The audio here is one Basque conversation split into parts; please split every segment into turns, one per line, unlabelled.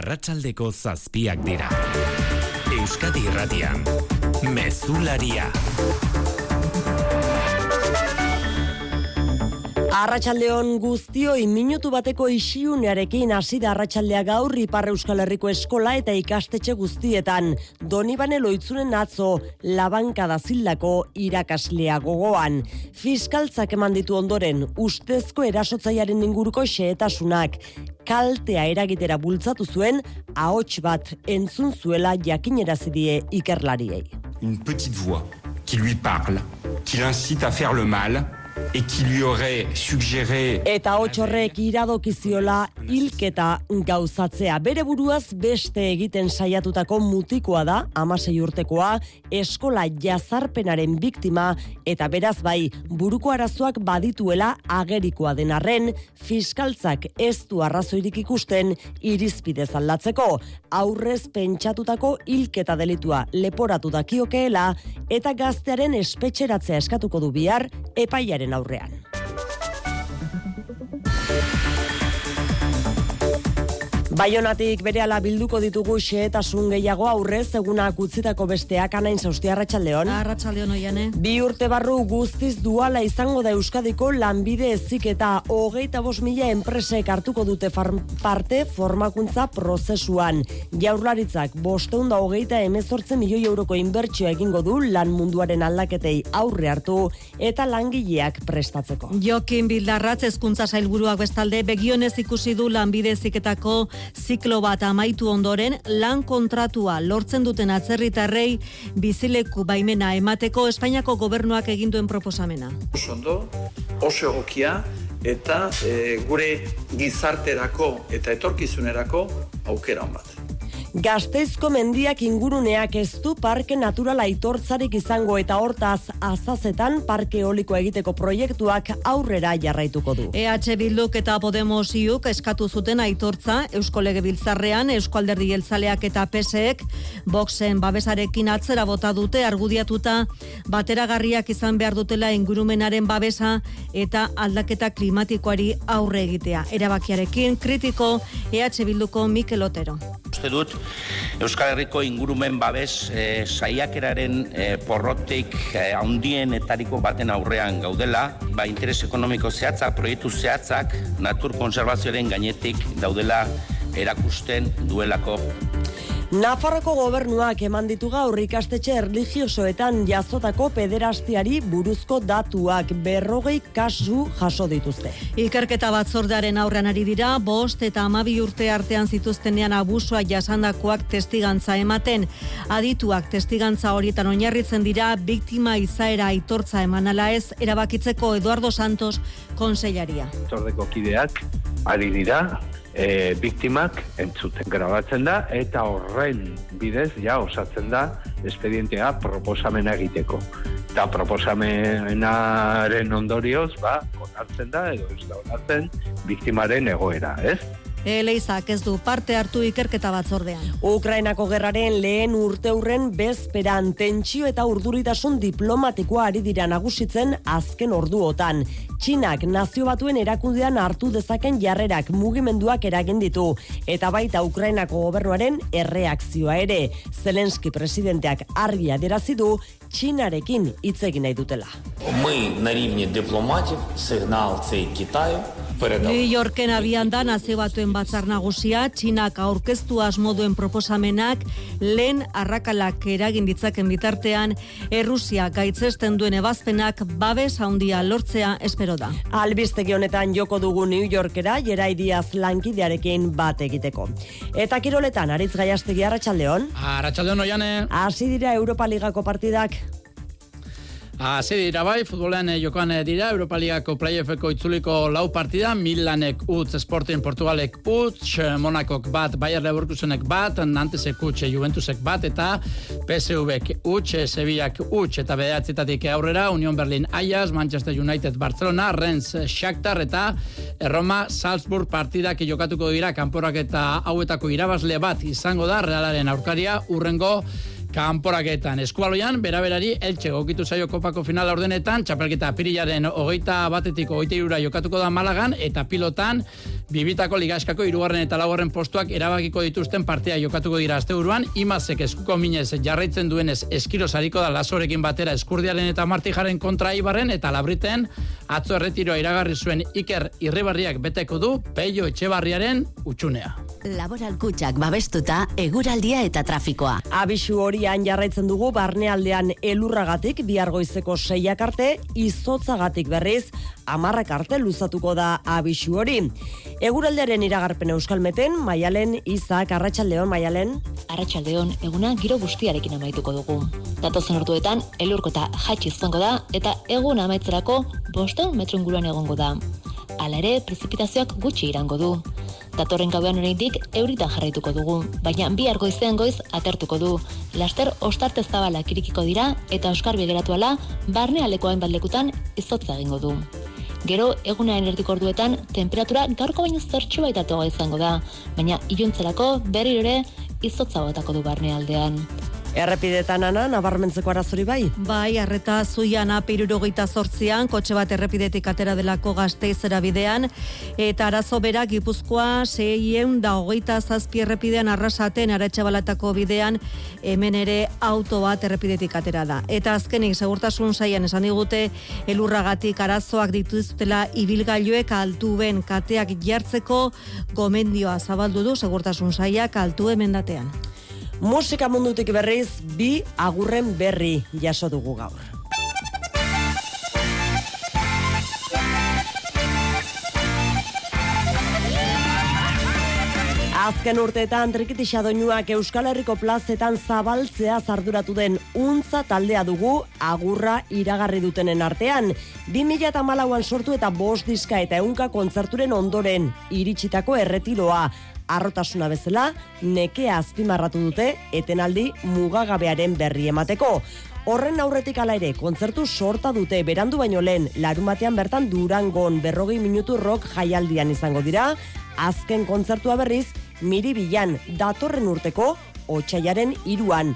arratsaldeko zazpiak dira. Euskadi Irratian, Mezularia.
Arratxaldeon guztioi minutu bateko isiunearekin hasi da arratsaldea gaur Ipar Euskal Herriko eskola eta ikastetxe guztietan. Donibane loitzunen atzo labanka da zildako irakaslea gogoan. Fiskaltzak eman ditu ondoren ustezko erasotzaiaren inguruko xehetasunak. Kaltea eragitera bultzatu zuen ahots bat entzun zuela jakinerazidie ikerlariei.
Une petite voix qui lui parle, qui l'incite à faire le mal, et qui lui aurait suggéré
Eta hotxorrek iradokiziola hilketa gauzatzea. Bere buruaz beste egiten saiatutako mutikoa da, amasei urtekoa, eskola jazarpenaren biktima, eta beraz bai, buruko arazoak badituela agerikoa den arren, fiskaltzak ez du arrazoirik ikusten irizpidez aldatzeko. Aurrez pentsatutako hilketa delitua leporatu dakiokeela, eta gaztearen espetxeratzea eskatuko du bihar epaiaren aurrean. Baionatik berehala bilduko ditugu xehetasun gehiago aurrez egunak utzitako besteak anain zausti arratsaldeon.
Arratsaldeon oiane.
Bi urte barru guztiz duala izango da Euskadiko lanbide ezik eta hogeita bos mila enpresek hartuko dute parte formakuntza prozesuan. Jaurlaritzak bosteun da hogeita emezortzen milioi euroko inbertsioa egingo du lan munduaren aldaketei aurre hartu eta langileak prestatzeko.
Jokin Bildarratz hezkuntza sailburuak bestalde begionez ikusi du lanbide heziketako ziklo bat amaitu ondoren lan kontratua lortzen duten atzerritarrei bizileku baimena emateko Espainiako gobernuak egin duen proposamena.
oso ondo, oso egokia eta e, gure gizarterako eta etorkizunerako aukera on bat.
Gasteizko mendiak inguruneak ez du parke natural aitortzarik izango eta hortaz azazetan parke eolikoa egiteko proiektuak aurrera jarraituko du.
EH Bilduk eta Podemos iuk eskatu zuten aitortza Eusko Legebiltzarrean Eusko Alderdi Jeltzaleak eta PSEek boxen babesarekin atzera bota dute argudiatuta bateragarriak izan behar dutela ingurumenaren babesa eta aldaketa klimatikoari aurre egitea. Erabakiarekin kritiko EH Bilduko Mikel Otero.
Uste dut Euskal Herriko ingurumen babes e, saiakeraren e, porrotik e, handienetariko baten aurrean gaudela, ba interes ekonomiko zehatzak, proiektu zehatzak, natur konservazioaren gainetik daudela erakusten duelako.
Nafarroko gobernuak eman ditu gaur ikastetxe erligiosoetan jazotako pederastiari buruzko datuak berrogei kasu jaso dituzte.
Ikerketa batzordearen aurrean ari dira, bost eta amabi urte artean zituztenean abusua jasandakoak testigantza ematen. Adituak testigantza horietan oinarritzen dira, biktima izaera aitortza emanala ez, erabakitzeko Eduardo Santos konsellaria.
batzordeko kideak ari dira e, biktimak entzuten grabatzen da eta horren bidez ja osatzen da espedientea proposamena egiteko. Eta proposamenaren ondorioz, ba, onartzen da, edo ez da onartzen, biktimaren egoera, ez?
Eleizak ez du parte hartu ikerketa batzordean.
Ukrainako gerraren lehen urteurren bezperan tentsio eta urduritasun diplomatikoa ari dira nagusitzen azken orduotan. Txinak nazio batuen erakundean hartu dezaken jarrerak mugimenduak eragin ditu eta baita Ukrainako gobernuaren erreakzioa ere. Zelenski presidenteak argi adierazi du Txinarekin hitz egin nahi dutela.
Ми на рівні дипломатів сигнал цей Китаю передали.
New Yorken abian da nazio batuen batzar nagusia, Txinak aurkeztu asmoduen proposamenak lehen arrakalak eragin ditzaken bitartean, Errusia gaitzesten duen ebazpenak babes handia lortzea espero da.
Albistegi honetan joko dugu New Yorkera Jerai Diaz lankidearekin bat egiteko. Eta kiroletan Aritz Gaiastegi Arratsaldeon.
Arratxaldeon oiane.
Hasi dira Europa Ligako partidak.
Hasi dira bai, futbolean eh, jokoan eh, dira, Europa Ligako playoffeko itzuliko lau partida, Milanek utz, Sporting Portugalek utz, Monakok bat, Bayer Leverkusenek bat, Nantesek utz, Juventusek bat, eta PSVek utz, Sevillak utz, eta bedeatzetatik aurrera, Union Berlin Ajax, Manchester United Barcelona, Rennes Shakhtar, eta Roma Salzburg partidak jokatuko dira, kanporak eta hauetako irabazle bat izango da, Realaren aurkaria, urrengo kanporaketan. Eskualoian, beraberari, eltxe gokitu zaio kopako finala ordenetan, txapelketa pirilaren hogeita batetik hogeita irura jokatuko da Malagan, eta pilotan,
Bibitako ligaskako irugarren eta laugarren postuak erabakiko dituzten partea jokatuko dira asteburuan, imazek eskuko minez jarraitzen duenez eskiro sariko da lasorekin batera eskurdiaren eta martijaren kontra ibarren eta labriten atzo erretiroa iragarri zuen Iker Irribarriak beteko du Peio Etxebarriaren utxunea.
Laboral kutsak babestuta eguraldia eta trafikoa.
Abisu horian jarraitzen dugu barnealdean elurragatik biargoizeko seiak arte, izotzagatik berriz, amarrak arte luzatuko da abisu hori. Eguraldearen iragarpen euskalmeten, maialen, izak, arratsaldeon maialen.
Arratxaldeon, eguna giro guztiarekin amaituko dugu. Datozen orduetan, elurkota jatsi izango da, eta egun amaitzerako boston metro inguruan egongo da. Hala ere, prezipitazioak gutxi irango du. Datorren gauean oraindik euritan jarraituko dugu, baina bi argoizean goiz atertuko du. Laster ostarte zabalak irikiko dira eta Oskar begeratu ala barne alekoan baldekutan izotza egingo du. Gero, egunaren erdiko orduetan, temperatura gaurko baino zertxu baitatoa izango da, baina iluntzelako berriro ere izotza botako du barnealdean.
Errepidetan ana, nabarmentzeko arazori bai?
Bai, arreta zuian apirurogeita sortzian, kotxe bat errepidetik atera delako gazteizera bidean, eta arazo berak gipuzkoa seien da hogeita zazpi errepidean arrasaten aratxabalatako bidean, hemen ere auto bat errepidetik atera da. Eta azkenik, segurtasun saian esan digute, elurragatik arazoak dituztela ibilgailuek altuben kateak jartzeko gomendioa zabaldu du segurtasun saiak altu emendatean.
Musika mundutik berriz, bi agurren berri jaso dugu gaur. Azken urteetan trikitixa doinuak Euskal Herriko plazetan zabaltzea zarduratu den untza taldea dugu agurra iragarri dutenen artean. 2008an sortu eta bost diska eta eunka kontzerturen ondoren iritsitako erretiroa arrotasuna bezala, nekea azpimarratu dute etenaldi mugagabearen berri emateko. Horren aurretik ala ere, kontzertu sorta dute berandu baino lehen, larumatean bertan durangon berrogei minutu rock jaialdian izango dira, azken kontzertua berriz, miri bilan datorren urteko, otxaiaren iruan.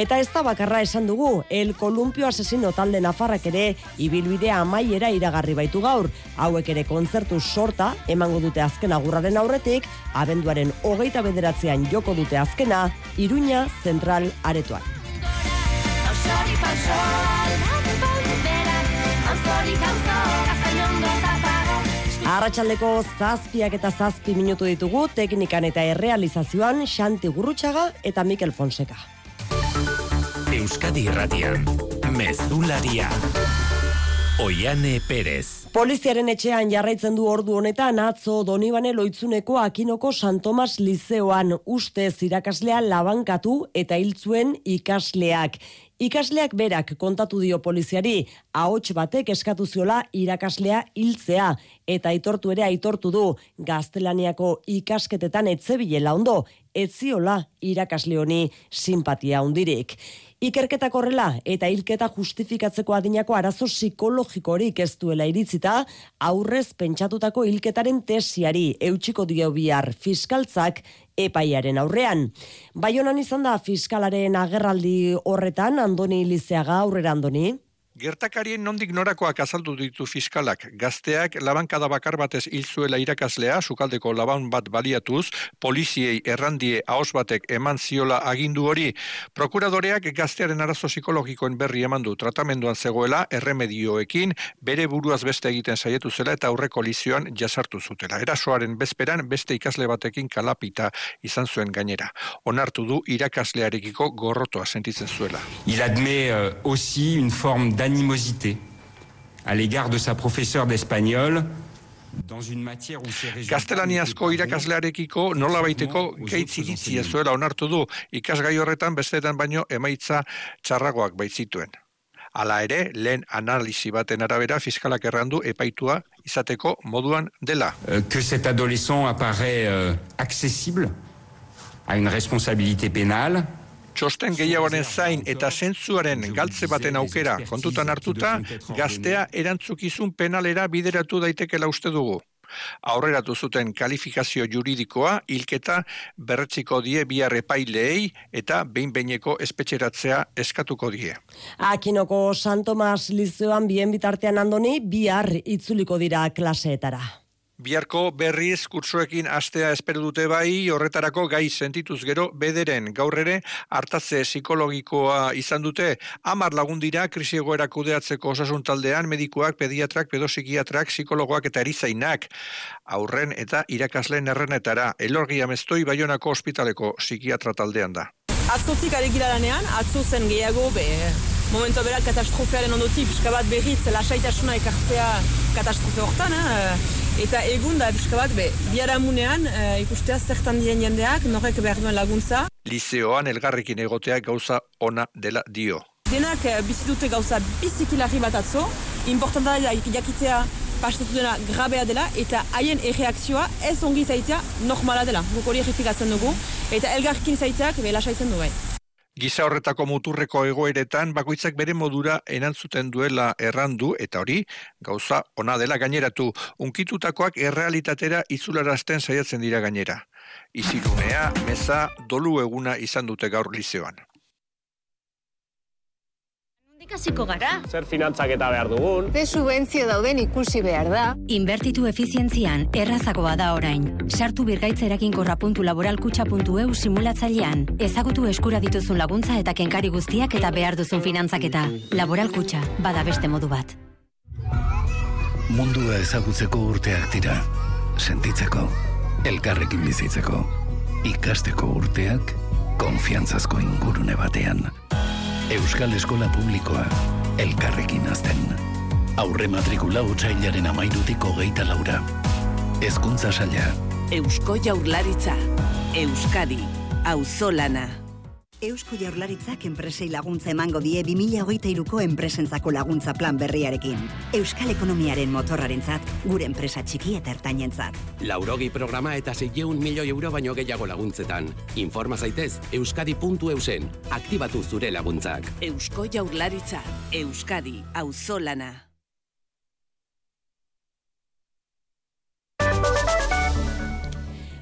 Eta ez da bakarra esan dugu, el kolumpio asesino talde nafarrak ere ibilbidea amaiera iragarri baitu gaur. Hauek ere kontzertu sorta, emango dute azken agurraren aurretik, abenduaren hogeita bederatzean joko dute azkena, iruña zentral aretoan. Arratxaldeko zazpiak eta zazpi minutu ditugu teknikan eta errealizazioan Xanti Gurrutxaga eta Mikel Fonseca.
Euskadi Irratian, Mezularia. Oiane Perez.
Poliziaren etxean jarraitzen du ordu honetan atzo Donibane Loitzuneko Akinoko San Tomas Lizeoan ustez irakaslea labankatu eta hiltzuen ikasleak. Ikasleak berak kontatu dio poliziari, ahots batek eskatu ziola irakaslea hiltzea eta aitortu ere aitortu du gaztelaniako ikasketetan etzebilela ondo, etziola irakasle honi simpatia hundirik. Ikerketak horrela eta hilketa justifikatzeko adinako arazo psikologikorik ez duela iritzita, aurrez pentsatutako hilketaren tesiari eutxiko dio bihar fiskaltzak epaiaren aurrean. Baionan izan da fiskalaren agerraldi horretan, Andoni Lizeaga aurrera Andoni?
Gertakarien nondik norakoak azaldu ditu fiskalak, gazteak labankada bakar batez hil zuela irakaslea, sukaldeko laban bat baliatuz, poliziei errandie ahos batek eman ziola agindu hori, prokuradoreak gaztearen arazo psikologikoen berri eman du tratamenduan zegoela erremedioekin, bere buruaz beste egiten saietu zela eta aurreko lizioan jasartu zutela. Erasoaren bezperan beste ikasle batekin kalapita izan zuen gainera. Onartu du irakaslearekiko gorrotoa sentitzen zuela.
Il admet euh, aussi une forme d'animosité à l'égard de sa professeure d'espagnol dans une matière où ces
Gaztelaniazko irakaslearekiko nola baiteko gaitz iritzia zuela onartu du ikasgai horretan bestetan baino emaitza txarragoak baitzituen. Hala ere, lehen analisi baten arabera fiskalak errandu epaitua izateko moduan dela.
Euh, que cet adolescent apparaît euh, accessible à une responsabilité pénale
Txosten gehiagoaren zain eta zentzuaren galtze baten aukera kontutan hartuta, gaztea erantzukizun penalera bideratu daitekela uste dugu. Aurreratu zuten kalifikazio juridikoa hilketa berretziko die bihar epaileei eta behin-beineko espetxeratzea eskatuko die.
Akinoko San Tomas Lizeoan bien bitartean andoni bihar itzuliko dira klaseetara.
Biarko berriz kursoekin astea espero dute bai, horretarako gai sentituz gero bederen gaur ere hartatze psikologikoa izan dute. Amar lagun dira krisi egoera kudeatzeko osasun taldean medikuak, pediatrak, pedopsikiatrak, psikologoak eta erizainak. Aurren eta irakasleen errenetara, elorgia mestoi baionako ospitaleko psikiatra taldean da.
Atzotik ari gira lanean, atzo zen gehiago, be, momento berat katastrofearen ondotik, pixka bat berriz, lasaitasuna ekartzea katastrofe hortan, eh? eta egun da pixka bat, be, biaramunean eh, ikustea zertan diren jendeak, norek behar duen laguntza.
Lizeoan elgarrekin egoteak gauza ona dela dio.
Denak eh, bizi dute gauza bizikilarri bat atzo, importanta da jakitea pastatu dena grabea dela eta haien erreakzioa ez ongi zaitea normala dela. Guk hori errepikatzen dugu eta elgarkin zaiteak belasa izan du bai.
Giza horretako muturreko egoeretan bakoitzak bere modura enantzuten duela errandu eta hori gauza ona dela gaineratu. Unkitutakoak errealitatera itzularazten saiatzen dira gainera. Izilunea, meza, dolu eguna izan dute gaur lizeoan.
Ikasiko gara.
Zer finantzak eta behar dugun.
Ze subentzio dauden ikusi behar da.
Inbertitu efizientzian errazagoa da orain. Sartu birgaitzerakin korrapuntu laboralkutxa.eu simulatzailean. Ezagutu eskura dituzun laguntza eta kenkari guztiak eta behar duzun finantzaketa. Laboralkutxa, bada beste modu bat.
Mundua ezagutzeko urteak dira. Sentitzeko. Elkarrekin bizitzeko. Ikasteko urteak. Konfiantzazko ingurune batean. Euskal Eskola Publikoa, elkarrekin azten. Aurre matrikula utxailaren amairutik hogeita laura. Ezkuntza saia.
Eusko Jaurlaritza. Euskadi. Auzolana.
Eusko Jaurlaritzak enpresei laguntza emango die 2023ko enpresentzako laguntza plan berriarekin. Euskal ekonomiaren motorrarentzat, gure enpresa txiki eta ertainentzat.
Laurogi programa eta 600 milioi euro baino gehiago laguntzetan. Informa zaitez euskadi.eusen. Aktibatu zure laguntzak.
Eusko Jaurlaritza. Euskadi. Auzolana.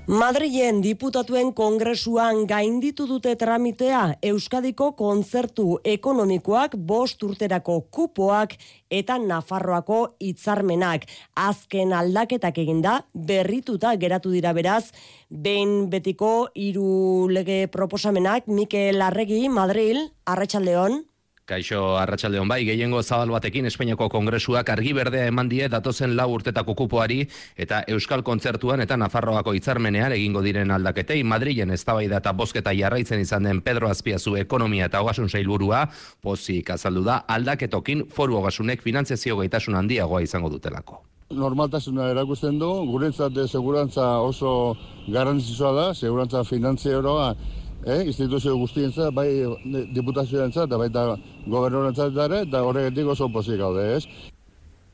Madrilen diputatuen kongresuan gainditu dute tramitea Euskadiko kontzertu ekonomikoak bost urterako kupoak eta Nafarroako hitzarmenak. Azken aldaketak eginda berrituta geratu dira beraz behin betiko hiru lege proposamenak. Mikel Arregi Madril Arratsaldeon
Kaixo Arratsaldeon bai, gehiengo zabal batekin Espainiako Kongresuak argi berdea eman die datozen lau urtetako kupoari eta Euskal Kontzertuan eta Nafarroako hitzarmenean egingo diren aldaketei Madrilen eztabaida eta bozketa jarraitzen izan den Pedro Azpiazu ekonomia eta ogasun sailburua pozik azaldu da aldaketokin foru ogasunek finantziazio gaitasun handiagoa izango dutelako.
Normaltasuna erakusten du, gurentzat segurantza oso garrantzitsua da, segurantza finantzieroa eh, instituzio guztientza, bai diputazioentza eta baita gobernorentzat dara, eta horregatik oso pozik gaude, ez?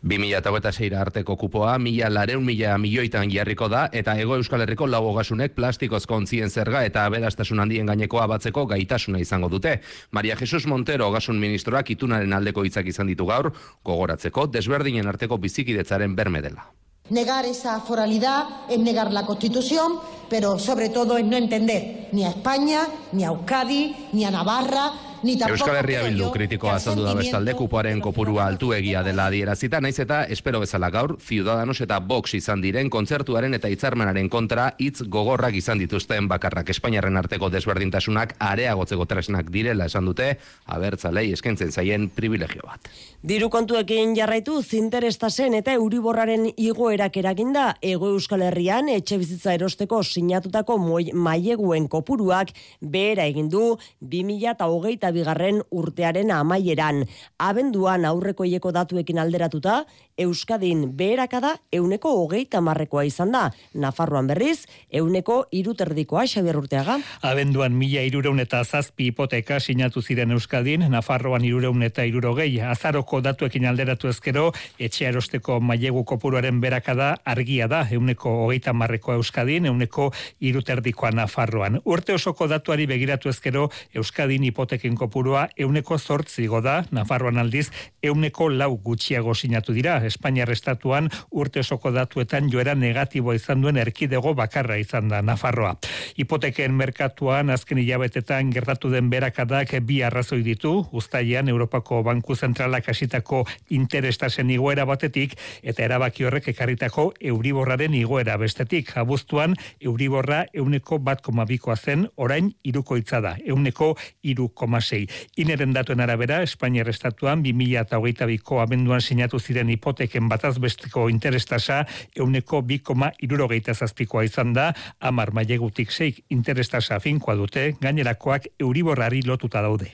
2006 arteko kupoa, mila lareun mila milioitan jarriko da, eta ego euskal herriko lau hogasunek plastikoz kontzien zerga eta aberastasun handien gainekoa batzeko gaitasuna izango dute. Maria Jesus Montero hogasun ministroak itunaren aldeko hitzak izan ditu gaur, gogoratzeko desberdinen arteko bizikidetzaren berme dela.
Negar esa foralidad es negar la Constitución, pero sobre todo es no entender ni a España, ni a Euskadi, ni a Navarra,
Euskal Herria Bildu kritikoa azaldu da bestalde kupoaren kopurua altu egia dela adierazita, naiz eta espero bezala gaur, Ciudadanos eta Vox izan diren kontzertuaren eta hitzarmenaren kontra hitz gogorrak izan dituzten bakarrak Espainiarren arteko desberdintasunak areagotzeko tresnak direla esan dute, abertzalei eskentzen zaien privilegio bat.
Diru kontuekin jarraitu zinterestasen eta euriborraren igoerak eraginda ego Euskal Herrian etxe bizitza erosteko sinatutako maileguen kopuruak behera egin du 2008 bigarren urtearen amaieran. Abenduan aurreko datuekin alderatuta, Euskadin beherakada euneko hogeita marrekoa izan da. Nafarroan berriz, euneko iruterdikoa xabier urteaga.
Abenduan mila irureun eta zazpi hipoteka sinatu ziren Euskadin, Nafarroan irureun eta irurogei. Azaroko datuekin alderatu ezkero, etxe erosteko mailegu kopuruaren berakada argia da, euneko hogeita marrekoa Euskadin, euneko iruterdikoa Nafarroan. Urte osoko datuari begiratu ezkero, Euskadin hipoteken kopurua euneko zortzigo da, Nafarroan aldiz euneko lau gutxiago sinatu dira. Espainiar estatuan urte osoko datuetan joera negatibo izan duen erkidego bakarra izan da Nafarroa. Hipoteken merkatuan azken hilabetetan gertatu den berakadak bi arrazoi ditu, ustaian Europako Banku Zentralak hasitako interestasen igoera batetik eta erabaki horrek ekarritako euriborraren igoera bestetik. Abuztuan euriborra euneko bat komabikoa zen, orain irukoitza da, euneko iru komasei. Ineren datuen arabera, Espainiar Estatuan 2000 eta hogeita biko abenduan sinatu ziren hipoteken batazbesteko interestasa euneko bi koma irurogeita zazpikoa izan da, amar mailegutik zeik interestasa finkoa dute, gainerakoak euriborrari lotuta daude.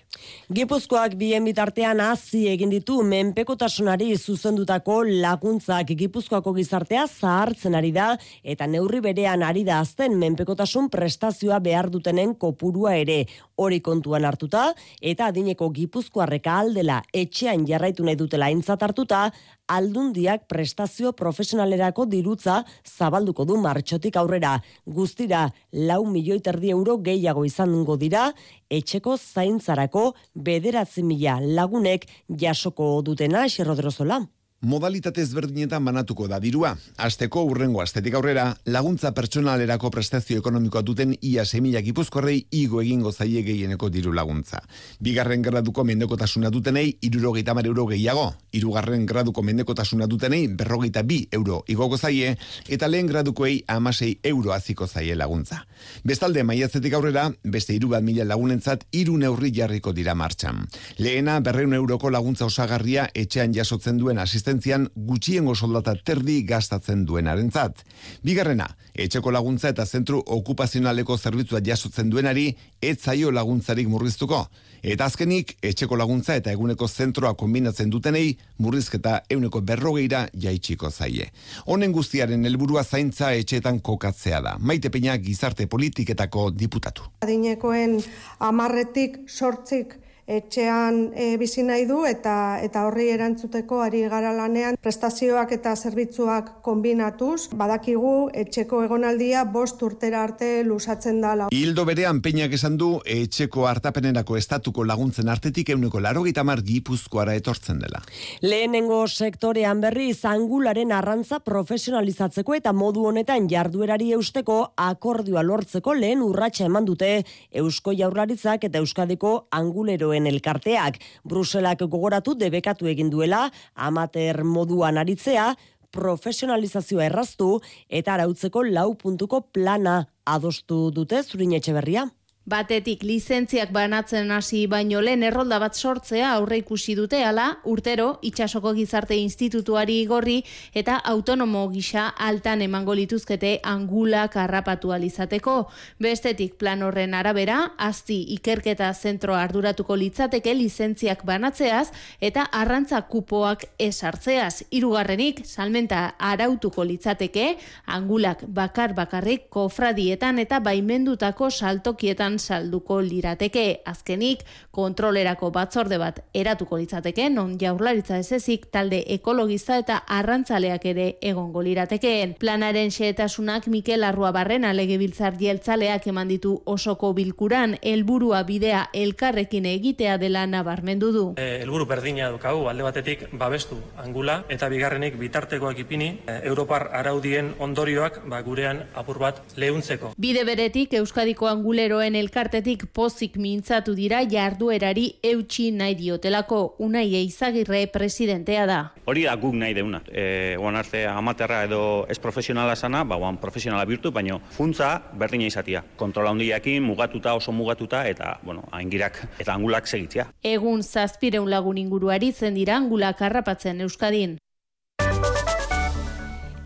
Gipuzkoak bien bitartean hazi egin ditu menpekotasunari zuzendutako laguntzak Gipuzkoako gizartea zahartzen ari da eta neurri berean ari da azten menpekotasun prestazioa behar dutenen kopurua ere hori kontuan hartuta eta adineko Gipuzkoarreka aldela etxean jarraitu nahi dutela aintzat hartuta aldundiak prestazio profesionalerako dirutza zabalduko du martxotik aurrera. Guztira, lau milioi terdi euro gehiago izango dira, etxeko zaintzarako bederatzi mila lagunek jasoko dutena xerrodrozola
modalitate ezberdinetan banatuko da dirua. Asteko urrengo astetik aurrera, laguntza pertsonalerako prestazio ekonomikoa duten ia semila gipuzkorrei igo egingo zaie gehieneko diru laguntza. Bigarren graduko mendekotasuna dutenei irurogeita mar euro gehiago, irugarren graduko mendekotasuna dutenei berrogeita bi euro igoko zaie, eta lehen gradukoei amasei euro aziko zaie laguntza. Bestalde, maiatzetik aurrera, beste iru bat mila lagunentzat iru neurri jarriko dira martxan. Lehena, berreun euroko laguntza osagarria etxean jasotzen duen asisten asistentzian gutxiengo soldata terdi gastatzen duenarentzat. Bigarrena, etxeko laguntza eta zentru okupazionaleko zerbitzua jasotzen duenari ez zaio laguntzarik murriztuko. Eta azkenik, etxeko laguntza eta eguneko zentroa kombinatzen dutenei murrizketa euneko berrogeira jaitsiko zaie. Honen guztiaren helburua zaintza etxetan kokatzea da. Maite peina gizarte politiketako diputatu.
Adinekoen amarretik sortzik etxean e, bizi nahi du eta eta horri erantzuteko ari gara lanean prestazioak eta zerbitzuak kombinatuz badakigu etxeko egonaldia bost urtera arte lusatzen dala.
Hildo berean peinak esan du etxeko hartapenerako estatuko laguntzen artetik euneko laro gitamar gipuzkoara etortzen dela.
Lehenengo sektorean berri zangularen arrantza profesionalizatzeko eta modu honetan jarduerari eusteko akordioa lortzeko lehen urratsa eman dute Eusko Jaurlaritzak eta Euskadiko anguleroen elkarteak. Bruselak gogoratu debekatu egin duela, amater moduan aritzea, profesionalizazioa erraztu eta arautzeko lau puntuko plana adostu dute zurin etxe berria.
Batetik lizentziak banatzen hasi baino lehen errolda bat sortzea aurre ikusi dute ala urtero itsasoko gizarte institutuari igorri eta autonomo gisa altan emango lituzkete angula karrapatu alizateko. Bestetik plan horren arabera, azti ikerketa zentro arduratuko litzateke lizentziak banatzeaz eta arrantza kupoak esartzeaz. Hirugarrenik salmenta arautuko litzateke angulak bakar bakarrik kofradietan eta baimendutako saltokietan salduko lirateke. Azkenik, kontrolerako batzorde bat eratuko litzateke, non jaurlaritza ezezik talde ekologista eta arrantzaleak ere egongo liratekeen. Planaren xeetasunak Mikel Arrua Barrena legebiltzar jeltzaleak eman ditu osoko bilkuran, helburua bidea elkarrekin egitea dela nabarmendu du.
E, helburu berdina dukagu, alde batetik babestu angula, eta bigarrenik bitartekoak ipini, e, Europar araudien ondorioak ba, gurean apur bat lehuntzeko.
Bide beretik Euskadiko anguleroen elkartetik pozik mintzatu dira jarduerari eutxi nahi diotelako unai eizagirre presidentea da.
Hori da guk nahi deuna. E, oan arte amaterra edo ez profesionala sana, ba, oan profesionala birtu, baino funtza berdina izatia. Kontrola hundiakin, mugatuta, oso mugatuta, eta, bueno, aingirak eta angulak segitzia.
Egun zazpireun lagun inguruari zen dira angulak harrapatzen Euskadin.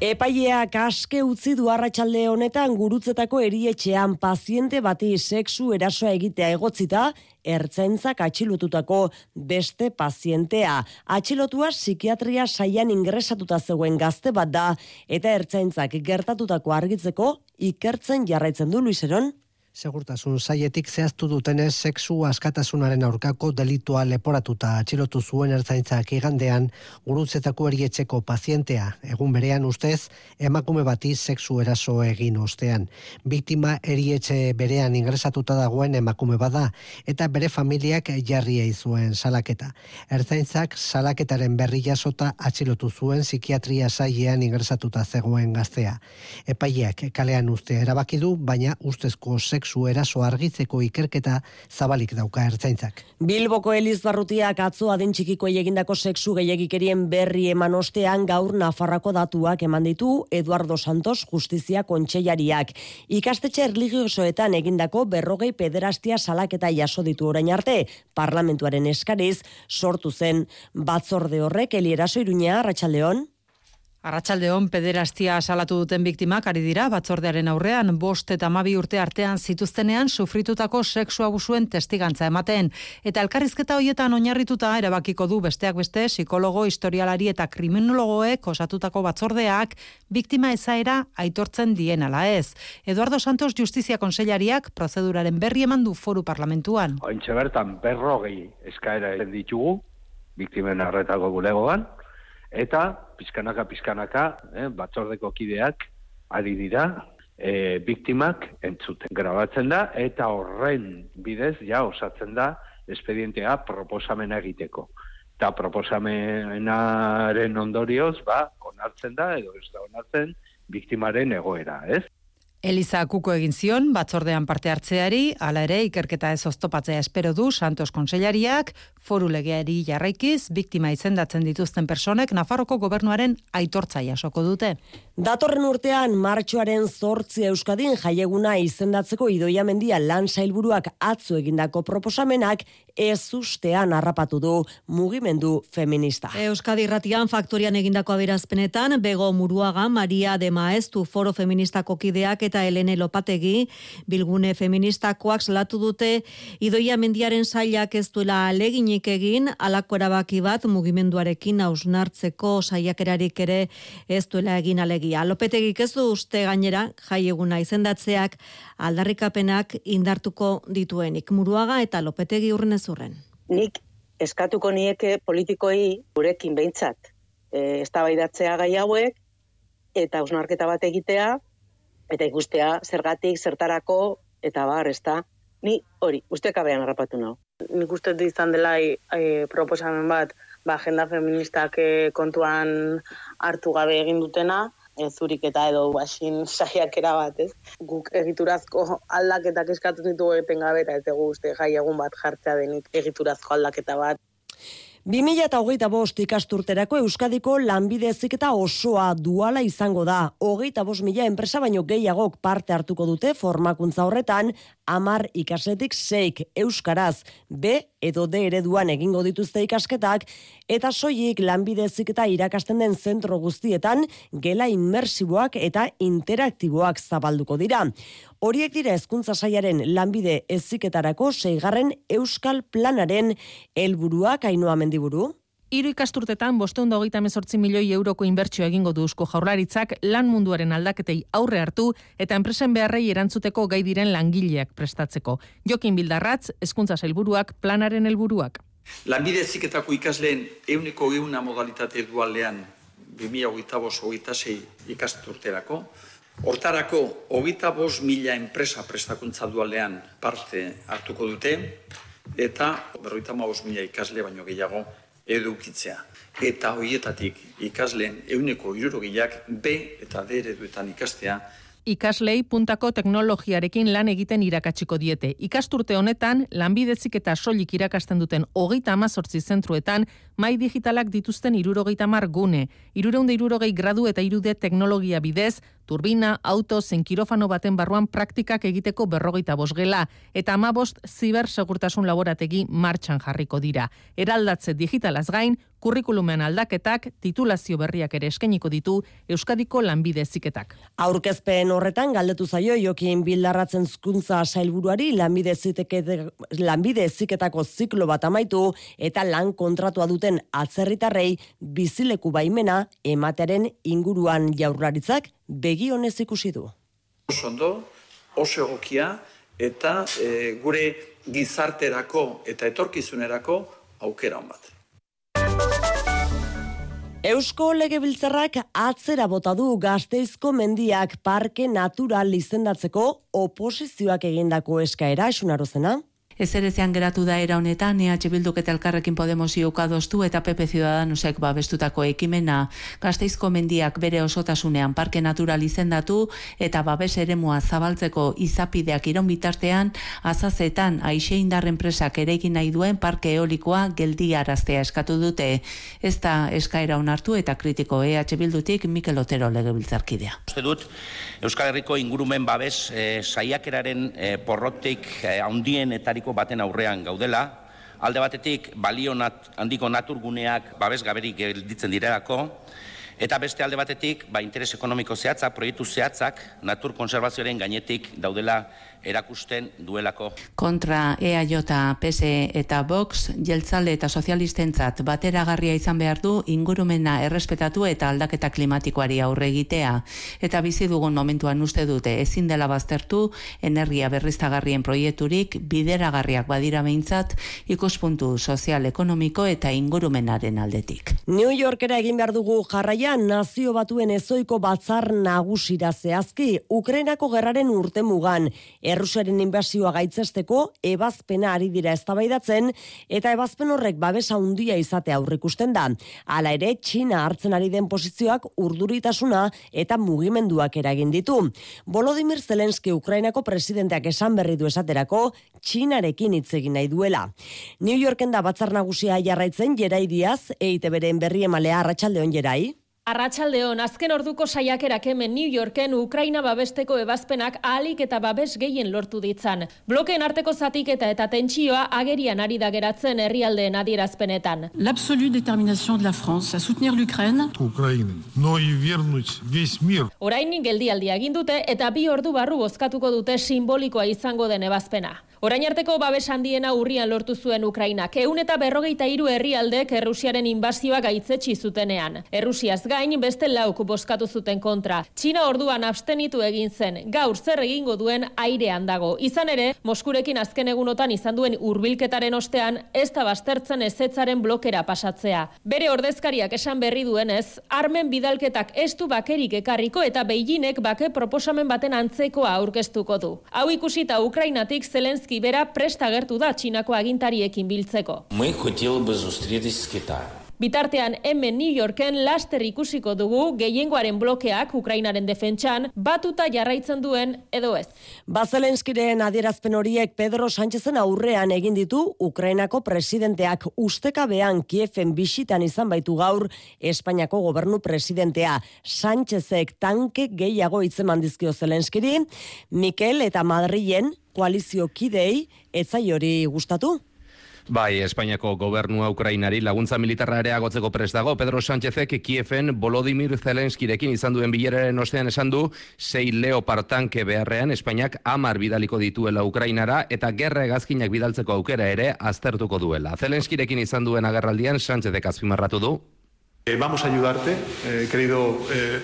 Epaileak aske utzi du arratsalde honetan gurutzetako erietxean paziente bati sexu erasoa egitea egotzita, ertzaintzak atxilotutako beste pazientea. Atxilotua psikiatria saian ingresatuta zegoen gazte bat da, eta ertzaintzak gertatutako argitzeko ikertzen jarraitzen du Luiseron.
Segurtasun saietik zehaztu dutenez sexu askatasunaren aurkako delitua leporatuta atxilotu zuen ertzaintzak igandean gurutzetako erietxeko pazientea. Egun berean ustez, emakume bati sexu eraso egin ostean. Biktima erietxe berean ingresatuta dagoen emakume bada eta bere familiak jarri zuen salaketa. Ertzaintzak salaketaren berri jasota atxilotu zuen psikiatria sailean ingresatuta zegoen gaztea. Epaileak kalean uste erabaki du, baina ustezko sexu sexu eraso argitzeko ikerketa zabalik dauka ertzaintzak.
Bilboko Elizbarrutiak atzo adin txikiko egindako sexu gehiagikerien berri eman ostean gaur Nafarrako datuak eman ditu Eduardo Santos Justizia Kontseilariak. Ikastetxe erligiosoetan egindako berrogei pederastia salaketa jaso ditu orain arte, parlamentuaren eskariz sortu zen batzorde horrek elieraso iruña, Arratxaldeon?
Arratxaldeon pederastia salatu duten biktimak ari dira batzordearen aurrean bost eta mabi urte artean zituztenean sufritutako sexu abusuen testigantza ematen. Eta elkarrizketa hoietan oinarrituta erabakiko du besteak beste psikologo, historialari eta kriminologoek osatutako batzordeak biktima ezaera aitortzen dien ala ez. Eduardo Santos Justizia Konsellariak prozeduraren berri eman du foru parlamentuan.
Ointxe bertan berrogei eskaera ditugu biktimen arretako bulegoan, eta pizkanaka pizkanaka eh, batzordeko kideak ari dira e, biktimak entzuten grabatzen da eta horren bidez ja osatzen da espedientea proposamena egiteko eta proposamenaren ondorioz ba onartzen da edo ez da onartzen biktimaren egoera, ez?
Eliza Kuko egin zion, batzordean parte hartzeari, hala ere ikerketa ez oztopatzea espero du Santos Konsellariak, foru legeari jarraikiz, biktima izendatzen dituzten personek Nafarroko gobernuaren aitortza jasoko dute.
Datorren urtean, martxoaren zortzi euskadin jaieguna izendatzeko idoia mendia lan sailburuak atzu egindako proposamenak ez ustean harrapatu du mugimendu feminista.
Euskadi ratian faktorian egindako aberazpenetan, Bego Muruaga, Maria de Maestu, foro feministako kideak eta Helene Lopategi bilgune feministakoak salatu dute idoia mendiaren sailak ez duela aleginik egin alako erabaki bat mugimenduarekin hausnartzeko saiakerarik ere ez duela egin alegia. Lopetegik ez du uste gainera jaieguna izendatzeak aldarrikapenak indartuko dituenik. Muruaga eta Lopetegi urren ez urren.
Nik eskatuko nieke politikoi gurekin behintzat e, eztabaidatzea gai hauek eta hausnarketa bat egitea eta ikustea zergatik, zertarako, eta bar, ez da, ni hori, uste kabean harrapatu nau.
Nik uste izan dela e, proposamen bat, ba, agenda feministak e, kontuan hartu gabe egin dutena, e, zurik eta edo basin saiakera bat, ez? Guk egiturazko aldaketak eskatu ditugu eten gabe, eta ez dugu uste jai egun bat jartzea denik egiturazko aldaketa bat.
2008 bost ikasturterako Euskadiko lanbide eziketa osoa duala izango da. Hogeita bost mila enpresa baino gehiagok parte hartuko dute formakuntza horretan, amar ikasletik seik Euskaraz, B edo D ereduan egingo dituzte ikasketak, eta soilik lanbide eziketa irakasten den zentro guztietan, gela inmersiboak eta interaktiboak zabalduko dira. Horiek dira hezkuntza saiaren lanbide eziketarako seigarren euskal planaren helburuak ainoa mendiburu.
Hiru ikasturtetan bosteun da hogeita mezortzi milioi euroko inbertsio egingo du eusko jaurlaritzak lan munduaren aldaketei aurre hartu eta enpresen beharrei erantzuteko gai diren langileak prestatzeko. Jokin Bildarratz, hezkuntza sailburuak planaren helburuak.
Lanbide eziketako ikasleen euneko euna modalitate dualean 2008-2006 ikasturterako, Hortarako, hogeita bost mila enpresa prestakuntza dualean parte hartuko dute, eta berroita ma bost mila ikasle baino gehiago edukitzea. Eta horietatik ikasleen euneko irurogiak B eta D ereduetan ikastea
ikaslei puntako teknologiarekin lan egiten irakatsiko diete. Ikasturte honetan, lanbidezik eta solik irakasten duten hogeita amazortzi zentruetan, mai digitalak dituzten irurogeita mar gune. Irureunde irurogei gradu eta irude teknologia bidez, turbina, auto, zenkirofano baten barruan praktikak egiteko berrogeita bosgela, eta amabost zibersegurtasun laborategi martxan jarriko dira. Eraldatze digitalaz gain, kurrikulumean aldaketak, titulazio berriak ere eskeniko ditu Euskadiko lanbide ziketak.
Aurkezpen horretan galdetu zaio jokin bildarratzen zkuntza sailburuari lanbide, lanbide ziketako ziklo bat amaitu eta lan kontratua duten atzerritarrei bizileku baimena ematearen inguruan jaurlaritzak begi honez ikusi du.
Oso ondo, oso egokia, eta e, gure gizarterako eta etorkizunerako aukera hon bat.
Eusko Legebiltzarrak atzera bota du Gasteizko mendiak parke natural izendatzeko oposizioak egindako eskaera esunarozena.
Ezerezean geratu da era honetan, EH Bilduk eta Elkarrekin Podemos iukadoztu eta PP Ciudadanosek babestutako ekimena. Gasteizko mendiak bere osotasunean parke natural izendatu eta babes eremua zabaltzeko izapideak iron bitartean, azazetan aixe indar enpresak erekin nahi duen parke eolikoa geldi araztea eskatu dute. Ez da eskaera onartu eta kritiko EH Bildutik Mikel Otero legebiltzarkidea.
Uste dut, Euskal Herriko ingurumen babes eh, saiakeraren eh, porrotik handien etarik baten aurrean gaudela, alde batetik balio nat, handiko naturguneak babes gaberik gelditzen direlako, eta beste alde batetik ba, interes ekonomiko zehatzak, proiektu zehatzak, natur konservazioaren gainetik daudela erakusten duelako.
Kontra EAJ, PS eta Vox, jeltzale eta sozialistentzat bateragarria izan behar du ingurumena errespetatu eta aldaketa klimatikoari aurre egitea. Eta bizi dugun momentuan uste dute ezin dela baztertu energia berriztagarrien proiekturik bideragarriak badira behintzat ikuspuntu sozial ekonomiko eta ingurumenaren aldetik.
New Yorkera egin behar dugu jarraian nazio batuen ezoiko batzar nagusira zehazki Ukrainako gerraren urtemugan Errusiaren inbasioa gaitzesteko ebazpena ari dira eztabaidatzen eta ebazpen horrek babesa handia izate aurrikusten da. Hala ere, Txina hartzen ari den posizioak urduritasuna eta mugimenduak eragin ditu. Volodymyr Zelensky Ukrainako presidenteak esan berri du esaterako Txinarekin hitz egin nahi duela. New Yorken da batzar nagusia jarraitzen Jeraidiaz, EITB-ren berri emalea Arratsaldeon Jerai.
Arratxaldeon, azken orduko saiakerak hemen New Yorken Ukraina babesteko ebazpenak ahalik eta babes gehien lortu ditzan. Blokeen arteko zatik eta eta tentsioa agerian ari da geratzen herrialdeen adierazpenetan.
L'absolue détermination de la France à soutenir l'Ukraine.
Ukraine, no i viernuts, vis mir.
Orain geldialdia egin dute eta bi ordu barru bozkatuko dute simbolikoa izango den ebazpena. Orain arteko babes handiena urrian lortu zuen Ukrainak. Eun eta berrogeita hiru herrialdek Errusiaren inbazioa gaitzetsi zutenean. Errusiaz gain beste lauk boskatu zuten kontra. Txina orduan abstenitu egin zen. Gaur zer egingo duen airean dago. Izan ere, Moskurekin azken egunotan izan duen hurbilketaren ostean, ez da baztertzen ezetzaren blokera pasatzea. Bere ordezkariak esan berri duenez, armen bidalketak ez du bakerik ekarriko eta Beijingek bake proposamen baten antzekoa aurkeztuko du. Hau ikusita Ukrainatik Zelenski Zelenski bera presta gertu da txinako agintariekin biltzeko. Bitartean hemen New Yorken laster ikusiko dugu gehiengoaren blokeak Ukrainaren defentsan batuta jarraitzen duen edo ez.
Bazelenskiren adierazpen horiek Pedro Sánchezen aurrean egin ditu Ukrainako presidenteak ustekabean Kiefen bisitan izan baitu gaur Espainiako gobernu presidentea Sánchezek tanke gehiago itzeman dizkio Zelenskiri, Mikel eta Madrilen koalizio kidei etzai hori gustatu.
Bai, Espainiako gobernua Ukrainari laguntza militarra ere agotzeko prest dago. Pedro Sánchezek Kiefen Volodymyr Zelenskirekin izan duen bileraren ostean esan du, sei Leopard tanke beharrean Espainiak amar bidaliko dituela Ukrainara eta gerra egazkinak bidaltzeko aukera ere aztertuko duela. Zelenskirekin izan duen agerraldian Sánchezek azpimarratu du,
Eh, vamos a ayudarte, eh, querido eh,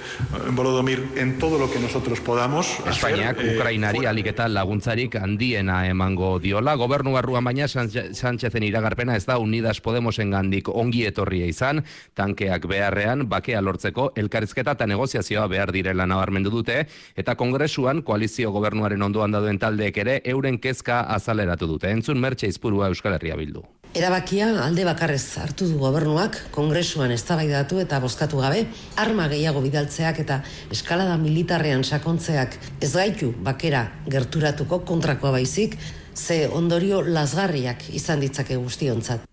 Volodymyr, en todo lo que nosotros podamos.
Espainiak
hacer, eh,
Ukrainari alik eta laguntzarik handiena emango diola. Gobernu barruan baina Sánchez- Sánchezen iragarpena ez da Unidas Podemosen gandik ongi etorria izan, tankeak beharrean bakea lortzeko elkarrizketa eta negoziazioa behar direla nabarmendu dute, eta kongresuan koalizio gobernuaren ondoan dauden taldeek ere euren kezka azaleratu dute. Entzun mertxe izpurua Euskal Herria bildu.
Erabakia alde bakarrez hartu du gobernuak kongresuan eztabaidatu eta bozkatu gabe, arma gehiago bidaltzeak eta eskalada militarrean sakontzeak ez gaitu bakera gerturatuko kontrakoa baizik, ze ondorio lasgarriak izan ditzake guztiontzat.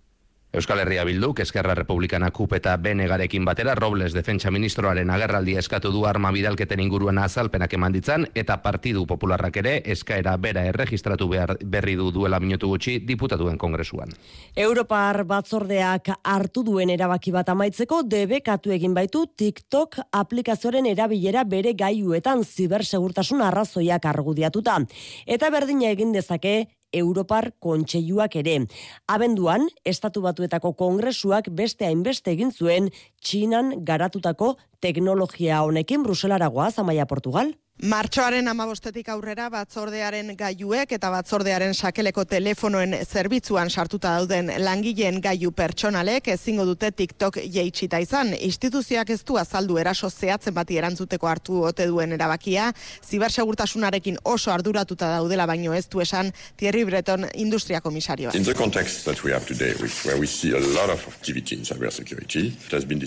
Euskal Herria Bilduk, Eskerra Republikana KUP eta Benegarekin batera Robles defentsa ministroaren agerraldia eskatu du arma bidalketen inguruan azalpenak eman ditzan eta Partidu Popularrak ere eskaera bera erregistratu behar berri du duela minutu gutxi diputatuen kongresuan.
Europar batzordeak hartu duen erabaki bat amaitzeko debekatu egin baitu TikTok aplikazioaren erabilera bere gaiuetan zibersegurtasun arrazoiak argudiatuta. Eta berdina egin dezake Europar kontseiluak ere. Abenduan, Estatu Batuetako Kongresuak beste hainbeste egin zuen Txinan garatutako teknologia honekin Bruselara goaz, Amaia Portugal.
Martxoaren amabostetik aurrera batzordearen gaiuek eta batzordearen sakeleko telefonoen zerbitzuan sartuta dauden langileen gaiu pertsonalek ezingo dute TikTok jeitsita izan. Instituzioak ez du azaldu eraso zehatzen bati erantzuteko hartu ote duen erabakia, zibersegurtasunarekin oso arduratuta daudela baino ez du esan Thierry Breton industria komisarioa.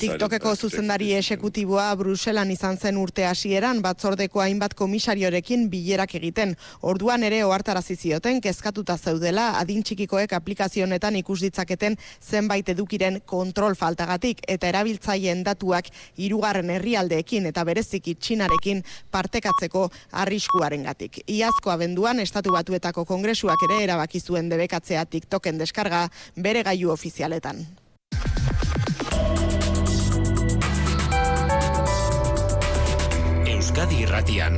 TikTokeko zuzendari esekutiboa Bruselan izan zen urte hasieran batzordeko hain hainbat komisariorekin bilerak egiten. Orduan ere ohartarazi zioten kezkatuta zeudela adin txikikoek aplikazio honetan ikus ditzaketen zenbait edukiren kontrol faltagatik eta erabiltzaileen datuak hirugarren herrialdeekin eta bereziki Txinarekin partekatzeko arriskuarengatik. Iazko abenduan estatu batuetako kongresuak ere erabaki zuen debekatzea TikToken deskarga bere gailu ofizialetan.
Euskadi Irratian,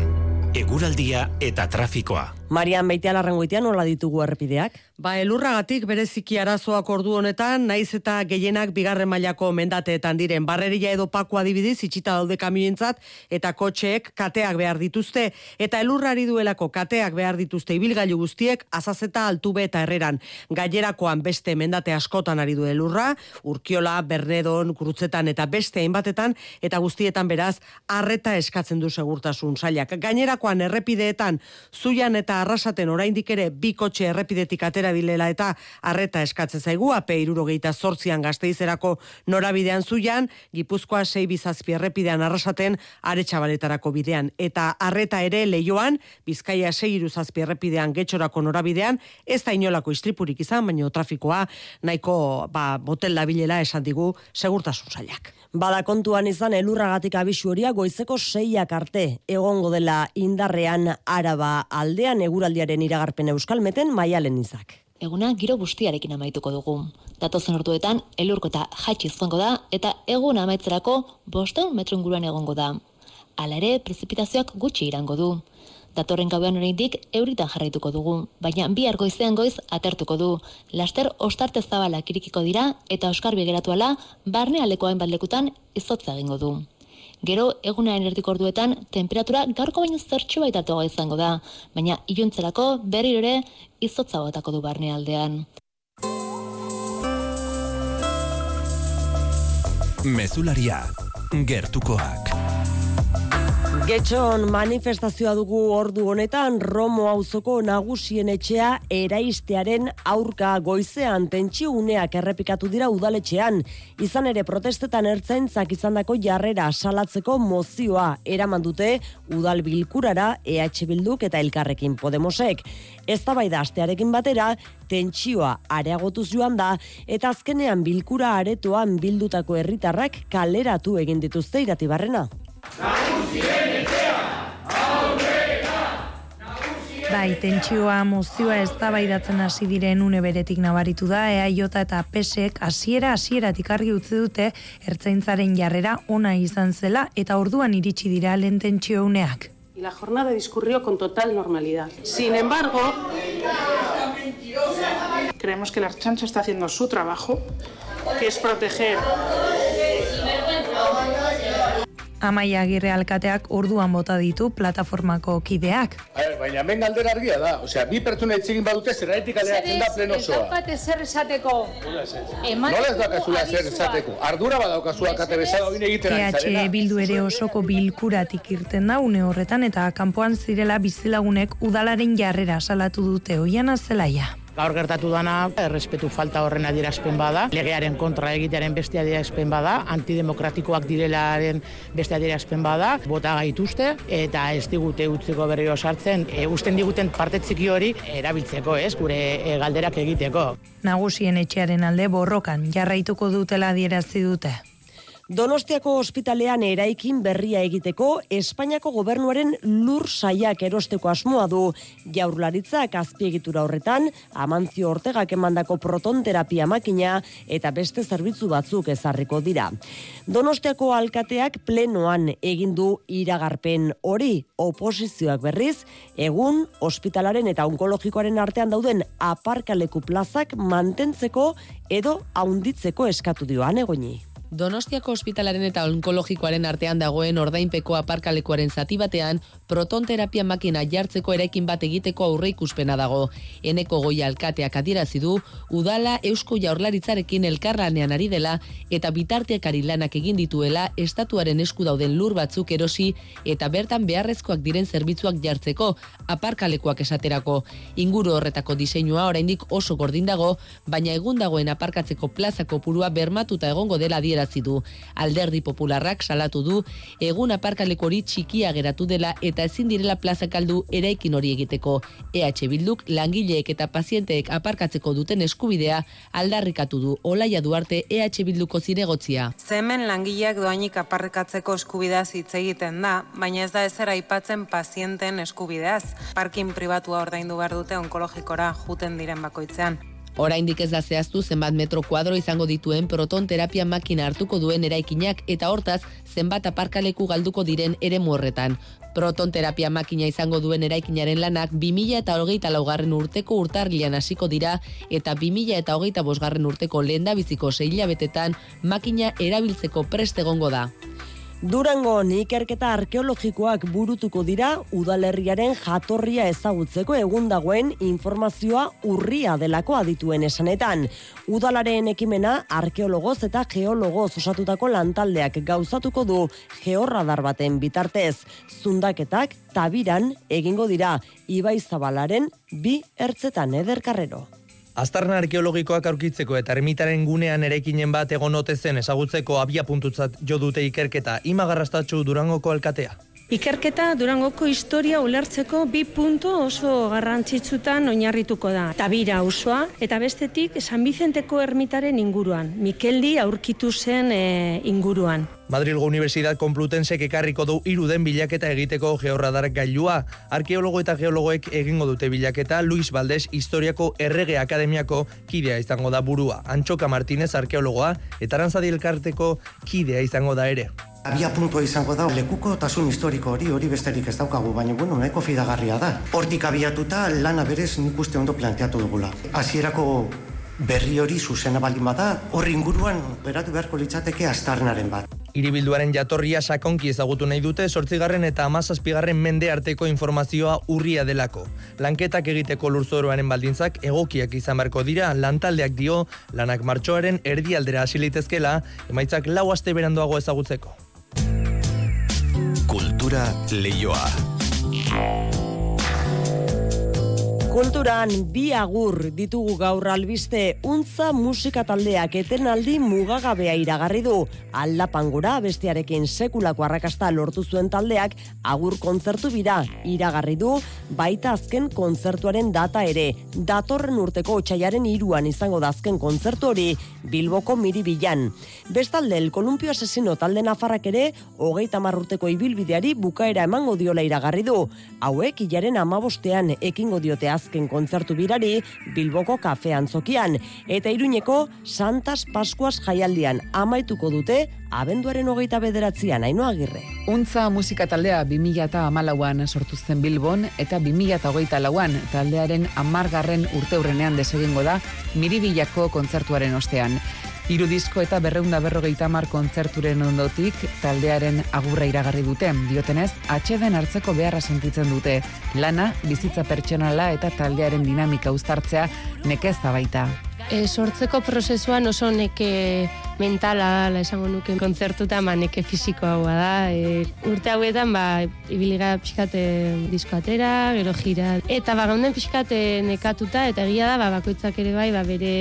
eguraldia eta trafikoa.
Marian Beitea larrengoitean nola ditugu errepideak?
Ba, elurragatik bereziki arazoak ordu honetan, naiz eta gehienak bigarren mailako mendateetan diren. Barreria edo pako adibidiz, itxita daude kamioentzat, eta kotxeek kateak behar dituzte, eta elurrari duelako kateak behar dituzte ibilgailu guztiek, azazeta altube eta herreran. Gailerakoan beste mendate askotan ari du elurra, urkiola, bernedon, kurutzetan eta beste hainbatetan, eta guztietan beraz, arreta eskatzen du segurtasun sailak. Gainerakoan errepideetan, zuian eta arrasaten oraindik ere bi kotxe errepidetik atera dilela eta arreta eskatze zaigu AP 78an Gasteizerako norabidean zuian, Gipuzkoa 6 bizazpi errepidean arrasaten Aretxabaletarako bidean eta arreta ere leioan Bizkaia 6 iruzazpi errepidean getxorako norabidean ez da inolako istripurik izan, baino trafikoa nahiko ba, botel bilela esan digu segurtasun zailak.
Bada kontuan izan elurragatik abisu horia goizeko seiak arte egongo dela indarrean araba aldean eguraldiaren iragarpen euskalmeten maialen izak.
Eguna giro bustiarekin amaituko dugu. Datozen orduetan elurko eta jaitsi izango da eta egun amaitzerako bosteun metro inguruan egongo da. Hala ere, prezipitazioak gutxi irango du. Datorren gauean oraindik euritan jarraituko dugu, baina bi argoizean goiz atertuko du. Laster ostarte zabala kirikiko dira eta Oskar begeratu ala barne aleko hainbat lekutan izotza egingo du. Gero egunaren erdiko orduetan temperatura gaurko baino zertxo baitatu izango da, baina iluntzerako berri ere izotza botako du barne aldean.
Mezularia, gertukoak.
Getxon manifestazioa dugu ordu honetan Romo auzoko nagusien etxea eraistearen aurka goizean tentsiuneak errepikatu dira udaletxean. Izan ere protestetan ertzaintzak izandako jarrera salatzeko mozioa eraman dute udal bilkurara EH Bilduk eta Elkarrekin Podemosek. Eztabaida astearekin batera tentsioa areagotuz joan da eta azkenean bilkura aretoan bildutako herritarrak kaleratu egin dituzte iratibarrena.
Bai, tentsioa mozioa ez da hasi diren une beretik nabaritu da, ea jota eta pesek hasiera hasiera tikarri utzi dute ertzaintzaren jarrera ona izan zela eta orduan iritsi dira lehen tentsio uneak.
La jornada discurrió con total normalidad. Sin embargo, creemos que la Archancha está haciendo su trabajo, que es proteger
Amaia Agirre alkateak orduan bota ditu plataformako kideak.
A ver, baina hemen galdera argia da. Osea, bi pertsona itzegin badute zerraetik aleratzen da pleno osoa.
Ez daukate zer esateko.
Nola ez daukazula zer esateko. Ardura badaukazua kate bezala hori egiten
ari bildu ere osoko bilkuratik irten da une horretan eta kanpoan zirela bizilagunek udalaren jarrera salatu dute oian azelaia.
Gaur gertatu dana, errespetu falta horren adierazpen bada, legearen kontra egitearen beste adierazpen bada, antidemokratikoak direlaren beste adierazpen bada, bota gaituzte, eta ez digute utziko berri sartzen, e, usten diguten parte txiki hori erabiltzeko, ez, gure e, galderak egiteko.
Nagusien etxearen alde borrokan jarraituko dutela adierazi dute.
Donostiako ospitalean eraikin berria egiteko Espainiako gobernuaren lur saiak erosteko asmoa du jaurlaritzak azpiegitura horretan amantzio ortegak emandako protonterapia makina eta beste zerbitzu batzuk ezarriko dira. Donostiako alkateak plenoan egin du iragarpen hori oposizioak berriz egun ospitalaren eta onkologikoaren artean dauden aparkaleku plazak mantentzeko edo haunditzeko eskatu dioan egoni.
Donostiako ospitalaren eta onkologikoaren artean dagoen ordainpeko aparkalekuaren zati batean proton terapia makina jartzeko eraikin bat egiteko aurre ikuspena dago. Eneko goia alkateak adierazi du udala Eusko Jaurlaritzarekin elkarlanean ari dela eta bitarteakari lanak egin dituela estatuaren esku dauden lur batzuk erosi eta bertan beharrezkoak diren zerbitzuak jartzeko aparkalekuak esaterako. Inguru horretako diseinua oraindik oso gordin dago, baina egun dagoen aparkatzeko plaza kopurua bermatuta egongo dela adiera adierazi du. Alderdi Popularrak salatu du egun aparkaleko hori txikia geratu dela eta ezin direla plaza kaldu eraikin hori egiteko. EH Bilduk langileek eta pazienteek aparkatzeko duten eskubidea aldarrikatu du. Olaia Duarte EH Bilduko zinegotzia.
Zemen langileak doainik aparkatzeko eskubidea hitz egiten da, baina ez da ezer aipatzen pazienten eskubideaz. Parkin pribatua ordaindu behar dute onkologikora juten diren bakoitzean.
Oraindik ez da zehaztu zenbat metro kuadro izango dituen proton terapia makina hartuko duen eraikinak eta hortaz zenbat aparkaleku galduko diren ere horretan. Proton terapia makina izango duen eraikinaren lanak 2000 eta hogeita laugarren urteko urtarlian hasiko dira eta 2000 eta hogeita bosgarren urteko lehen biziko betetan makina erabiltzeko prest egongo da.
Durango ikerketa arkeologikoak burutuko dira udalerriaren jatorria ezagutzeko egun dagoen informazioa urria delako adituen esanetan. Udalaren ekimena arkeologoz eta geologoz osatutako lantaldeak gauzatuko du georradar baten bitartez. Zundaketak tabiran egingo dira Ibai Zabalaren bi ertzetan ederkarrero.
Aztarna arkeologikoak aurkitzeko eta ermitaren gunean erekinen bat egon zen ezagutzeko abia puntutzat jo dute ikerketa imagarrastatxu durangoko alkatea.
Ikerketa Durangoko historia ulertzeko bi puntu oso garrantzitsutan oinarrituko da. Tabira osoa eta bestetik San Vicenteko ermitaren inguruan. Mikeldi aurkitu zen e, inguruan.
Madrilgo Universidad Complutense ekarriko du iruden bilaketa egiteko georradar gailua. Arkeologo eta geologoek egingo dute bilaketa Luis Valdés historiako errege akademiako kidea izango da burua. Antxoka Martínez arkeologoa eta arantzadi elkarteko kidea izango da ere.
Abia puntua izango da, lekuko tasun historiko hori, hori besterik ez daukagu, baina bueno, nahiko fidagarria da. Hortik abiatuta, lana berez nik uste ondo planteatu dugula. Hasierako berri hori zuzena baldin bada, horri inguruan beratu beharko litzateke astarnaren bat.
Iribilduaren jatorria sakonki ezagutu nahi dute, sortzigarren eta amazazpigarren mende arteko informazioa urria delako. Lanketak egiteko lurzoroaren baldintzak egokiak izan beharko dira, lantaldeak dio, lanak martxoaren erdialdera asilitezkela, emaitzak lau aste berandoago ezagutzeko.
Kultura leioa.
Kulturan bi agur ditugu gaur albiste untza musika taldeak etenaldi mugagabea iragarri du. Aldapangura bestearekin sekulako arrakasta lortu zuen taldeak agur kontzertu bira iragarri du baita azken kontzertuaren data ere. Datorren urteko otxaiaren iruan izango da azken kontzertu hori Bilboko miribilan. Bestalde, el kolumpio asesino talde nafarrak ere hogeita marrurteko ibilbideari bukaera emango diola iragarri du. Hauek hilaren amabostean ekingo diote azken kontzertu birari Bilboko kafean zokian eta Iruñeko Santas Pascuas jaialdian amaituko dute abenduaren hogeita bederatzean haino agirre.
Untza musika taldea 2000 eta amalauan sortu zen Bilbon eta 2000 eta hogeita lauan taldearen amargarren urte hurrenean desegingo da miribillako kontzertuaren ostean. Hiru disko eta berreunda berrogeita mar kontzerturen ondotik taldearen agurra iragarri dute. Diotenez, atxeden hartzeko beharra sentitzen dute. Lana, bizitza pertsonala eta taldearen dinamika uztartzea nekez baita.
E, sortzeko prozesuan oso neke mentala la esango nuke kontzertuta maneke fisiko hau da. E, urte hauetan ba ibiliga pixkate disko atera gero gira. Eta ba gaunden pixkate nekatuta eta egia da ba bakoitzak ere bai ba bere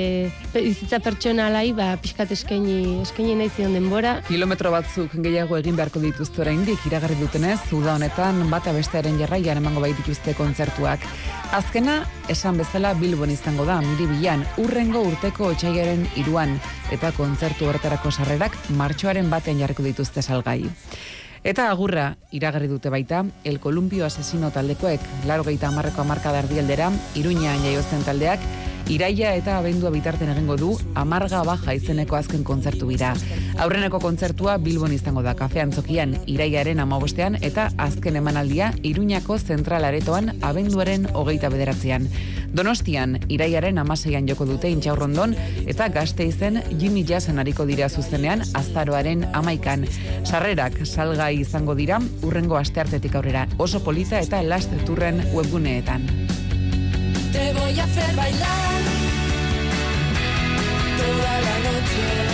bizitza pertsonalai ba pixkat eskaini eskaini nahi zion denbora.
Kilometro batzuk gehiago egin beharko dituzte oraindik iragarri dutenez uda honetan bata bestearen jarraian emango bai dituzte kontzertuak. Azkena esan bezala Bilbon izango da miribilan urrengo urteko otsaiaren iruan eta kontzertu horretarako sarrerak martxoaren baten jarriko dituzte salgai. Eta agurra iragarri dute baita, El Columpio Asesino taldekoek, laro gehieta amarreko amarka dardi eldera, Iruña jaiozten taldeak, Iraia eta abendua bitarten egingo du amarga baja izeneko azken kontzertu bira. Aurreneko kontzertua Bilbon izango da kafean zokian iraiaren amabostean eta azken emanaldia Iruñako zentralaretoan abenduaren hogeita bederatzean. Donostian, iraiaren amaseian joko dute intxaurrondon eta gazte izen Jimmy Jazzen hariko dira zuzenean azaroaren amaikan. Sarrerak salgai izango dira urrengo asteartetik aurrera oso polita eta last turren webguneetan.
Te voy a hacer bailar toda la noche.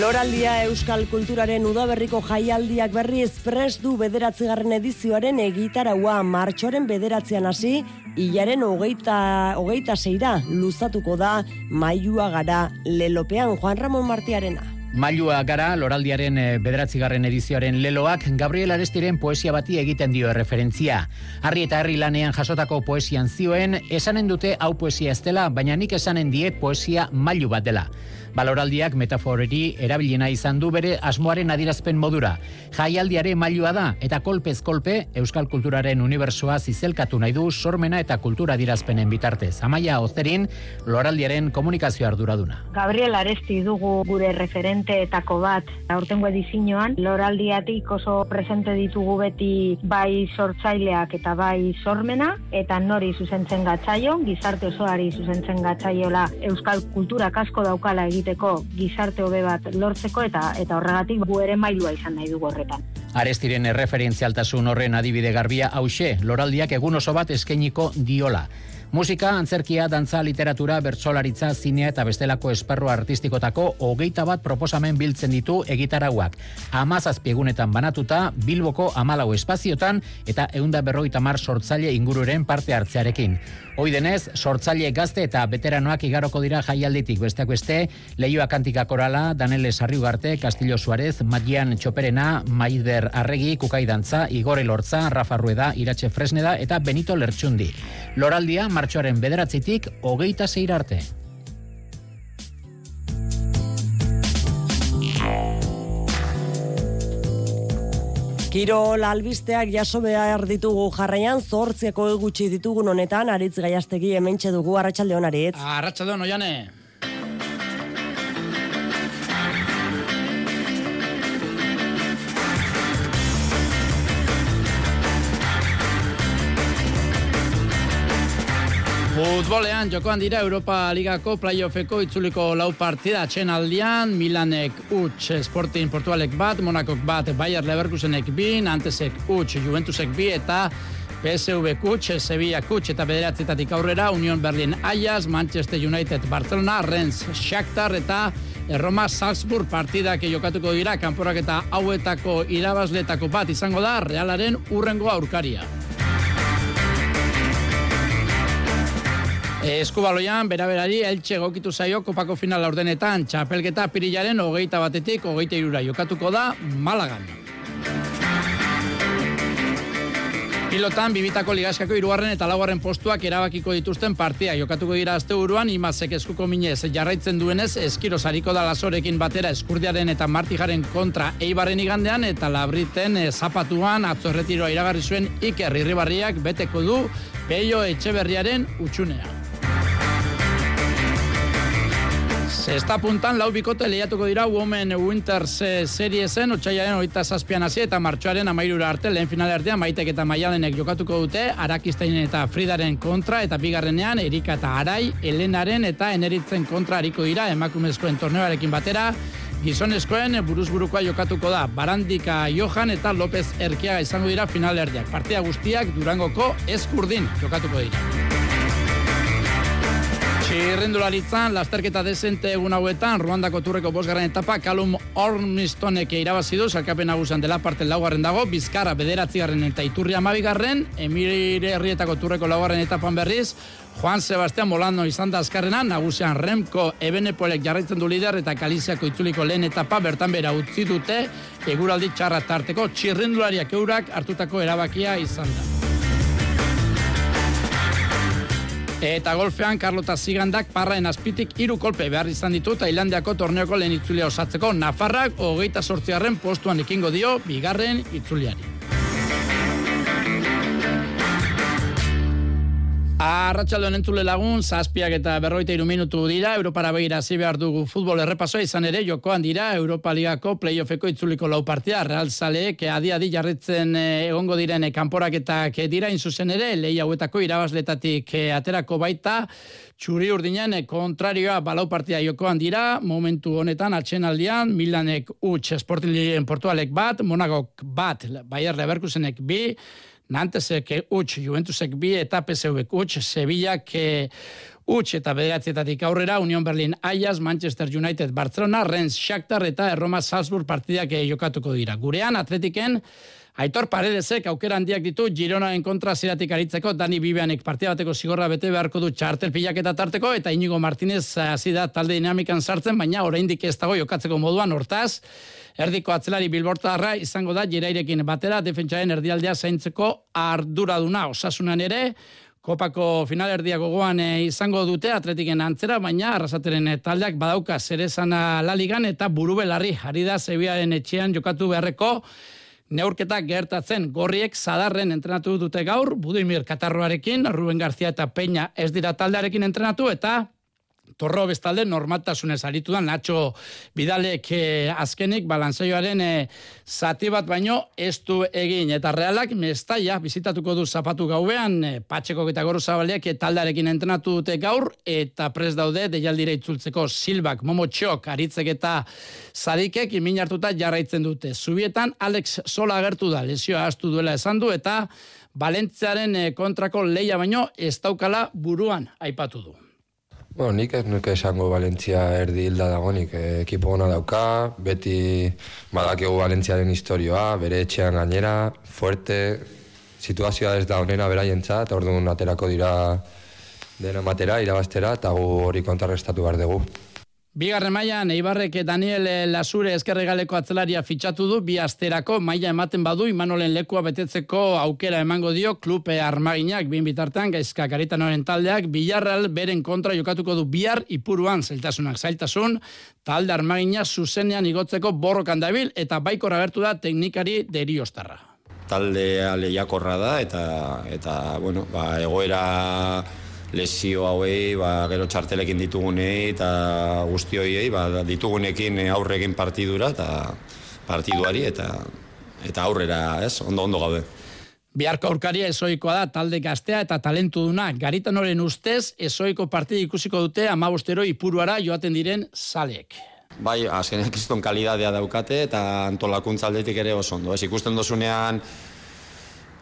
Loraldia Euskal Kulturaren udaberriko jaialdiak berri espres du bederatzigarren edizioaren egitaraua martxoren bederatzean hasi, hilaren hogeita, hogeita zeira luzatuko da mailua gara lelopean Juan Ramon Martiarena.
Mailua gara, loraldiaren eh, bederatzigarren edizioaren leloak, Gabriel Arestiren poesia bati egiten dio referentzia. Harri eta herri lanean jasotako poesian zioen, esanen dute hau poesia ez dela, baina nik esanen die poesia mailu bat dela. Baloraldiak metaforeri erabiliena izan du bere asmoaren adirazpen modura. Jaialdiare mailua da eta kolpez kolpe euskal kulturaren unibersoa zizelkatu nahi du sormena eta kultura adirazpenen bitartez. Amaia Ozerin, Loraldiaren komunikazio arduraduna.
Gabriel Aresti dugu gure referenteetako bat aurtengo edizioan Loraldiatik oso presente ditugu beti bai sortzaileak eta bai sormena eta nori zuzentzen gatzaio, gizarte osoari zuzentzen gatzaiola euskal kultura kasko daukala egiten egiteko gizarte hobe bat lortzeko eta eta horregatik gu ere mailua izan nahi dugu horretan.
Arestiren erreferentzialtasun horren adibide garbia hause, loraldiak egun oso bat eskainiko diola. Musika, antzerkia, dantza, literatura, bertsolaritza, zinea eta bestelako esparru artistikotako hogeita bat proposamen biltzen ditu egitarauak. Amazazpiegunetan banatuta, Bilboko amalau espaziotan eta eunda berroita mar sortzaile ingururen parte hartzearekin. Hoi denez, sortzaile gazte eta veteranoak igaroko dira jaialditik besteak beste, Leioa Kantika Korala, Danele Sarriugarte, Castillo Suarez, Magian Txoperena, Maider Arregi, Kukai Dantza, Igore Lortza, Rafa Rueda, Iratxe Fresneda eta Benito Lertxundi. Loraldia, martxoaren bederatzitik, hogeita zeir arte.
Kirol albisteak jaso behar ditugu jarraian, zortziako egutsi ditugun honetan, aritz gaiastegi hementxe dugu, arratsalde hon aritz.
Arratsalde hon, oiane. Futbolean jokoan dira Europa Ligako playoffeko itzuliko lau partida. Txen aldian, Milanek utx Sporting Portugalek bat, Monakok bat, Bayer Leverkusenek bi, Nantesek utx Juventusek bi eta PSV kutx, Sevilla kutx eta bederatzetatik aurrera, Union Berlin Ayas, Manchester United Barcelona, Rennes Shakhtar eta Roma Salzburg. Partidak jokatuko dira, kanporak eta hauetako irabazletako bat izango da, realaren urrengo aurkaria. Eskubaloian, bera-berari, eltxe gokitu zaio kopako final ordenetan, txapelketa pirilaren hogeita batetik, hogeita irura jokatuko da, Malagan. Pilotan, bibitako ligaskako irugarren eta laugarren postuak erabakiko dituzten partia. Jokatuko dira azte uruan, imazek eskuko minez jarraitzen duenez, eskiro zariko da lasorekin batera eskurdiaren eta martijaren kontra eibarren igandean, eta labriten eh, zapatuan atzorretiroa iragarri zuen Iker Irribarriak beteko du Peio Etxeberriaren utxunea. Zesta puntan lau bikote lehiatuko dira Women Winters seriesen, otxaiaren oita zazpian hasi eta martxoaren amairura arte lehen final artean maitek eta maialenek jokatuko dute Arakistainen eta Fridaren kontra eta bigarrenean Erika eta Arai, Elenaren eta Eneritzen kontra hariko dira emakumezkoen torneoarekin batera Gizonezkoen buruzburukoa jokatuko da Barandika Johan eta López Erkia izango dira final erdiak. Partia guztiak Durangoko eskurdin jokatuko dira. Txirrindularitzan, lasterketa desente egun hauetan, Ruandako turreko bosgarren etapa, Kalum Ormistonek irabazidu, salkapen nagusan dela parte laugarren dago, Bizkarra bederatzigarren eta Iturri amabigarren, Emire Herrietako turreko laugarren etapan berriz, Juan Sebastián Molano izan da azkarrena, nagusian Remko Ebenepolek jarraitzen du lider eta Kaliziako itzuliko lehen etapa bertan bera utzi dute, eguraldi txarra tarteko, txirrindulariak eurak hartutako erabakia izan da. Eta golfean, Carlota Zigandak parraen azpitik hiru kolpe behar izan ditu Tailandiako torneoko lehen itzulia osatzeko Nafarrak hogeita sortziarren postuan ekingo dio bigarren itzuliari. Arratxaldo entzule lagun, zazpiak eta berroita iru minutu dira, Europara behira zi behar dugu futbol errepasoa izan ere, jokoan dira, Europa Ligako playoffeko itzuliko lau partia, Real Saleek adi adi jarritzen eh, egongo diren eh, kanporaketak eh, dira, inzuzen ere, lehi hauetako irabazletatik aterako baita, txuri urdinen kontrarioa balau partia jokoan dira, momentu honetan atxenaldian, Milanek utx Sporting Portualek bat, Monagok bat, Bayer Leverkusenek bi, Nantesek utx, Juventusek bi eta PSVek utx, Sevillak utx eta bederatzietatik aurrera, Union Berlin Ayas, Manchester United Barcelona, Rennes Shakhtar eta Roma Salzburg partidak jokatuko dira. Gurean, atletiken, Aitor Paredesek aukera handiak ditu Gironaen kontra zeratik aritzeko. Dani Bibianek partia bateko zigorra bete beharko du txartel pilaketa tarteko eta Inigo Martinez hasi da talde dinamikan sartzen baina oraindik ez dago jokatzeko moduan hortaz. Erdiko atzelari bilbortarra izango da jirairekin batera defentsaren erdialdea zaintzeko arduraduna. Osasunan ere Kopako final erdia gogoan eh, izango dute atletiken antzera, baina arrasateren eh, taldeak badauka zerezana laligan eta burubelarri ari da zebiaren etxean jokatu beharreko neurketak gertatzen gorriek zadarren entrenatu dute gaur, Budimir Katarroarekin, Ruben Garzia eta Peña ez dira taldearekin entrenatu eta Torro bestalde normaltasunez aritu da Nacho Bidalek eh, azkenik balantzaioaren eh, zati bat baino ez du egin eta realak mestaia bizitatuko du zapatu gauean eh, Patxeko eta Goro Zabaleak eh, taldarekin entrenatu dute gaur eta pres daude deialdire itzultzeko Silbak, Momo Txok, Aritzek eta Zadikek imin hartuta jarraitzen dute. Zubietan Alex Sola agertu da lesioa astu duela esan du eta Balentziaren eh, kontrako leia baino ez daukala buruan aipatu du.
Bueno, nik ez nuke esango Valentzia erdi hilda dagonik, eh, ekipo gona dauka, beti badakigu Valentziaren historioa, bere etxean gainera, fuerte, situazioa ez da onena beraientzat, orduan aterako dira dena matera, irabaztera, eta gu hori kontrarrestatu behar dugu.
Bigarren mailan Eibarrek Daniel Lasure eskerregaleko atzelaria fitxatu du. Bi asterako maila ematen badu Imanolen lekua betetzeko aukera emango dio klupe armaginak. Bin bitartean gaizka karitanoren taldeak Villarreal beren kontra jokatuko du bihar ipuruan. Zeltasunak zailtasun talde armagina zuzenean igotzeko borrokan dabil eta baikor agertu da teknikari deriostarra.
Talde aleiakorra da eta eta bueno, ba, egoera lesio hauei, ba, gero txartelekin ditugunei eta guzti hoiei, ba, ditugunekin aurrekin partidura eta partiduari eta eta aurrera, ez? Ondo ondo gaude.
Biharko aurkaria ezoikoa da talde gaztea eta talentu duna. Garitan horren ustez, ezoiko partida ikusiko dute amabostero ipuruara joaten diren zalek.
Bai, azkenean kiston kalidadea daukate eta antolakuntza aldetik ere oso ondo. Ez ikusten dozunean,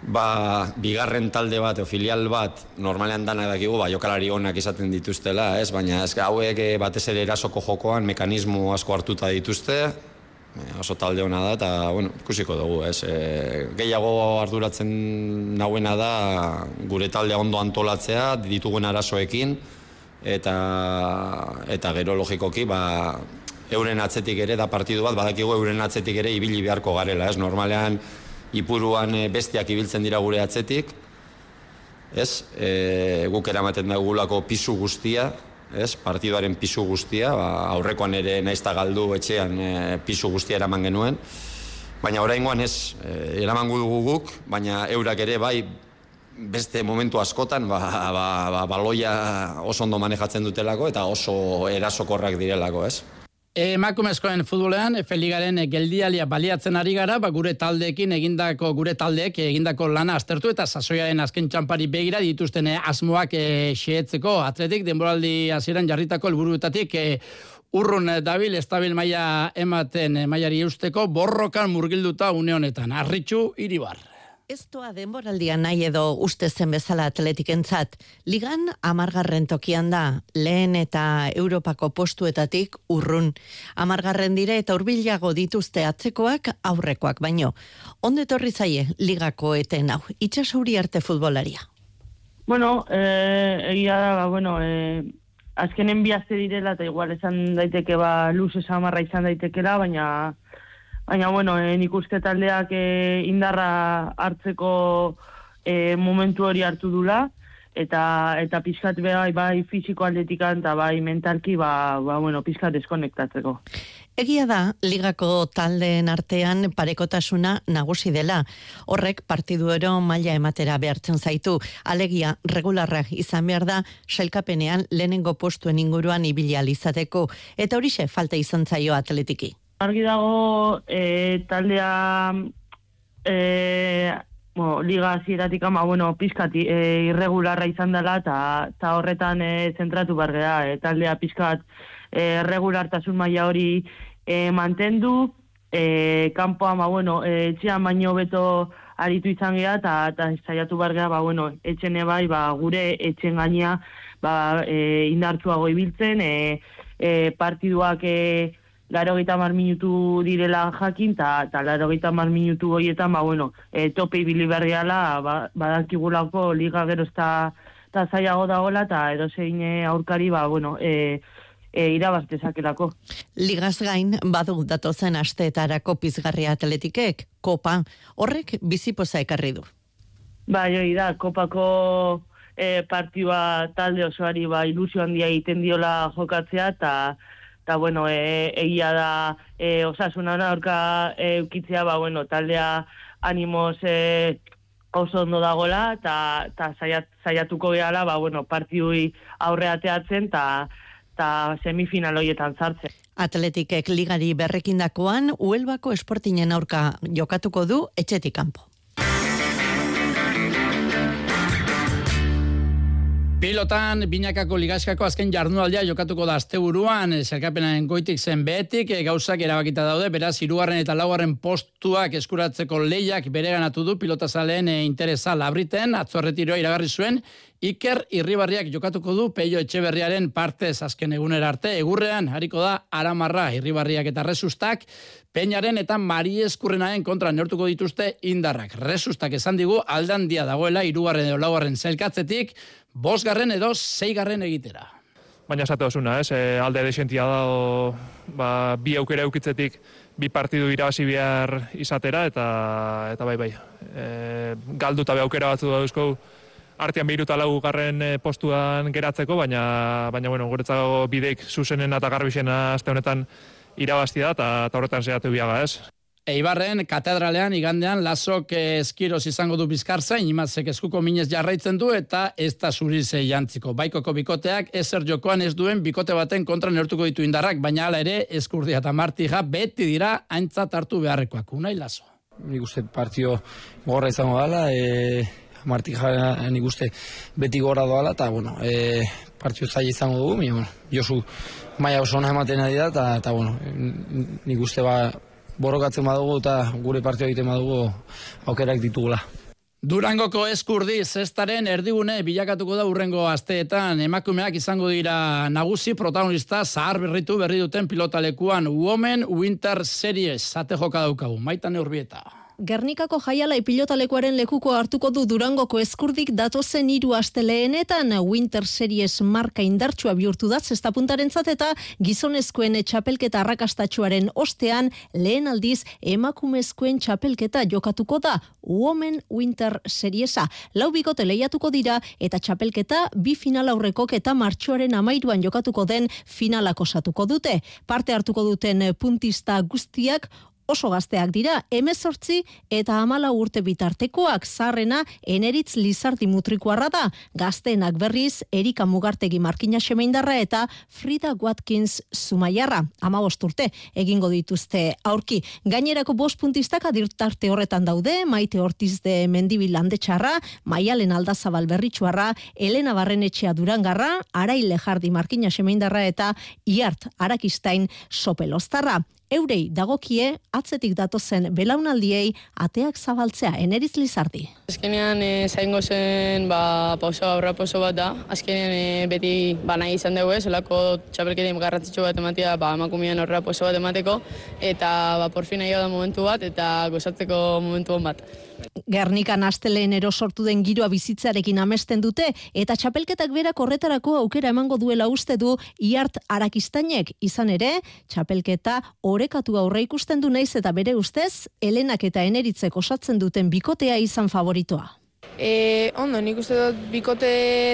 ba, bigarren talde bat, o filial bat, normalean dana dakigu, ba, jokalari onak izaten dituztela, ez? Baina ez, hauek eh, batez ere erasoko jokoan mekanismo asko hartuta dituzte, eh, oso talde hona da, eta, bueno, ikusiko dugu, ez? E, gehiago arduratzen nauena da gure talde ondo antolatzea, ditugun arazoekin, eta, eta gero logikoki, ba, euren atzetik ere, da partidu bat, badakigu euren atzetik ere ibili beharko garela, ez? Normalean, ipuruan eh, bestiak ibiltzen dira gure atzetik, ez? E, guk eramaten dagulako pisu guztia, ez? Partidoaren pisu guztia, ba, aurrekoan ere naizta galdu etxean e, pisu guztia eraman genuen, baina oraingoan ez, e, eraman dugu guk, baina eurak ere bai beste momentu askotan ba, ba, ba, baloia oso ondo manejatzen dutelako eta oso erasokorrak direlako, ez?
Emakumezkoen futbolean, Feligaren geldialia baliatzen ari gara, ba, gure taldeekin egindako, gure taldeek egindako lana aztertu eta sasoiaren azken txampari begira dituzten asmoak e, xeetzeko atletik, denboraldi hasieran jarritako helburuetatik e, urrun dabil, estabil maila ematen mailari eusteko, borrokan murgilduta une honetan. Arritxu, iribar.
Ez doa denboraldia nahi edo uste zen bezala atletikentzat, ligan amargarren tokian da, lehen eta Europako postuetatik urrun. Amargarren dire eta urbilago dituzte atzekoak aurrekoak baino. Onde torri zaie ligako eten hau, itxasauri arte futbolaria?
Bueno, eh, egia da, ba, bueno, eh, azkenen bihazte direla eta igual esan daiteke ba, luz esan izan daitekela, baina baina bueno, e, nik uste taldeak e, indarra hartzeko e, momentu hori hartu dula, eta eta pizkat bai bai fisiko aldetikan eta bai mentalki ba, ba bueno pizkat deskonektatzeko.
Egia da, ligako taldeen artean parekotasuna nagusi dela. Horrek partiduero maila ematera behartzen zaitu. Alegia, regularrak izan behar da, sailkapenean lehenengo postuen inguruan ibili izateko. Eta horixe falta izan zaio atletiki.
Argi dago, e, taldea e, bueno, liga zieratik ama, bueno, pizkat e, irregularra izan dela, eta horretan e, zentratu bargea, e, taldea pizkat e, regulartasun maila hori e, mantendu, e, kanpoa, ma, bueno, e, etxean baino beto aritu izan geha, eta zaiatu bargea, ba, bueno, etxene bai, ba, gure etxen gaina, ba, e, indartzuago ibiltzen, e, e, partiduak e, laro gita mar minutu direla jakin, eta ta laro gita mar minutu goietan, ba, bueno, e, tope ibili berriala, ba, badakigulako liga gero eta ta zaiago dagoela, eta edo zein e, aurkari, ba, bueno, e, e, irabaz dezakelako.
Ligaz gain, badu datozen asteetarako pizgarria atletikek, kopa, horrek bizipoza ekarri du.
Ba, joi da, kopako e, partioa talde osoari ba, ilusio handia egiten diola jokatzea, eta eta bueno, e, egia da e, osasuna aurka e, ukitzea, ba, bueno, taldea animoz e, oso ondo dagola, eta ta zaiat, gehala, ba, bueno, partiui aurreateatzen, eta ta semifinal hoietan sartzen.
Atletikek ligari berrekindakoan, Uelbako esportinen aurka jokatuko du etxetik kanpo.
Pilotan, binakako ligaskako azken jardunaldia jokatuko da asteburuan, zerkapenaren goitik zen behetik, e, gauzak erabakita daude, beraz, irugarren eta laugarren postuak eskuratzeko lehiak bere ganatu du pilotazaleen e, interesa labriten, atzorretiroa iragarri zuen, Iker Irribarriak jokatuko du Peio Etxeberriaren partez azken egunera arte, egurrean, hariko da, Aramarra, Irribarriak eta Resustak, Peñaren eta Mari Eskurrenaen kontra neortuko dituzte indarrak. Resustak esan digu, aldan dia dagoela, irugarren edo laugarren zelkatzetik, bosgarren edo zeigarren egitera.
Baina esate osuna, ez? E, alde desentia da, o, ba, bi aukera eukitzetik, bi partidu irabazi behar izatera, eta, eta bai, bai. E, galdu eta aukera batzu da duzko, artean behiru eta garren e, postuan geratzeko, baina, baina bueno, guretzago bideik zuzenen eta garbixena azte honetan irabazti da, eta horretan zehatu biaga, ez?
Eibarren katedralean igandean lasok eskiroz izango du bizkarzain, imazek eskuko minez jarraitzen du eta ez da zurize jantziko. Baikoko bikoteak ezer jokoan ez duen bikote baten kontra neurtuko ditu indarrak, baina hala ere eskurdia eta martija beti dira aintzat hartu beharrekoak. Unai laso.
Nik uste partio gorra izango dela, e, martija nik uste beti gorra doala, eta bueno, e, partio zai izango dugu, mi, bueno, Josu maia oso ona ematen ari da, eta bueno, nik uste ba, borokatzen badugu eta gure partio egiten badugu aukerak ditugula.
Durangoko eskurdi zestaren erdigune bilakatuko da urrengo asteetan emakumeak izango dira nagusi protagonista zahar berritu berri duten pilotalekuan Women Winter Series zate joka daukagu, maitan eurbieta.
Gernikako jaiala ipilotalekuaren lekuko hartuko du Durangoko eskurdik datozen hiru aste lehenetan Winter Series marka indartsua bihurtu da zestapuntaren eta gizonezkoen txapelketa arrakastatxuaren ostean lehen aldiz emakumezkoen txapelketa jokatuko da Women Winter Seriesa. Lau bikote lehiatuko dira eta txapelketa bi final aurrekok eta martxoaren amairuan jokatuko den finalak osatuko dute. Parte hartuko duten puntista guztiak oso gazteak dira, emezortzi eta amala urte bitartekoak. Zarrena eneritz lizardi mutrikuarra da, gazteenak berriz Erika Mugartegi Markina Xemeindarra eta Frida Watkins Zumaiarra, ama urte egingo dituzte aurki. Gainerako bost puntistak adirtarte horretan daude, maite hortiz de mendibil txarra, maialen aldazabal berritxuarra, Elena Barrenetxea Durangarra, Araile Jardi Markina Xemeindarra eta Iart Arakistain Sopelostarra eurei dagokie atzetik datozen belaunaldiei ateak zabaltzea eneriz lizardi.
Azkenean e, zaingo zen ba, pauso aurra pauso bat da. Azkenean e, beti ba, nahi izan dugu ez, olako txapelketim garratzitxo bat ematea ba, emakumean aurra pauso bat emateko eta ba, porfin nahi da momentu bat eta gozatzeko momentu bat.
Gernikan asteleen ero sortu den giroa bizitzarekin amesten dute eta txapelketak berak horretarako aukera emango duela uste du iart arakistainek izan ere, txapelketa orekatu aurre ikusten du naiz eta bere ustez, Helenak eta Eneritzek osatzen duten bikotea izan favoritoa.
E, ondo, nik uste dut bikote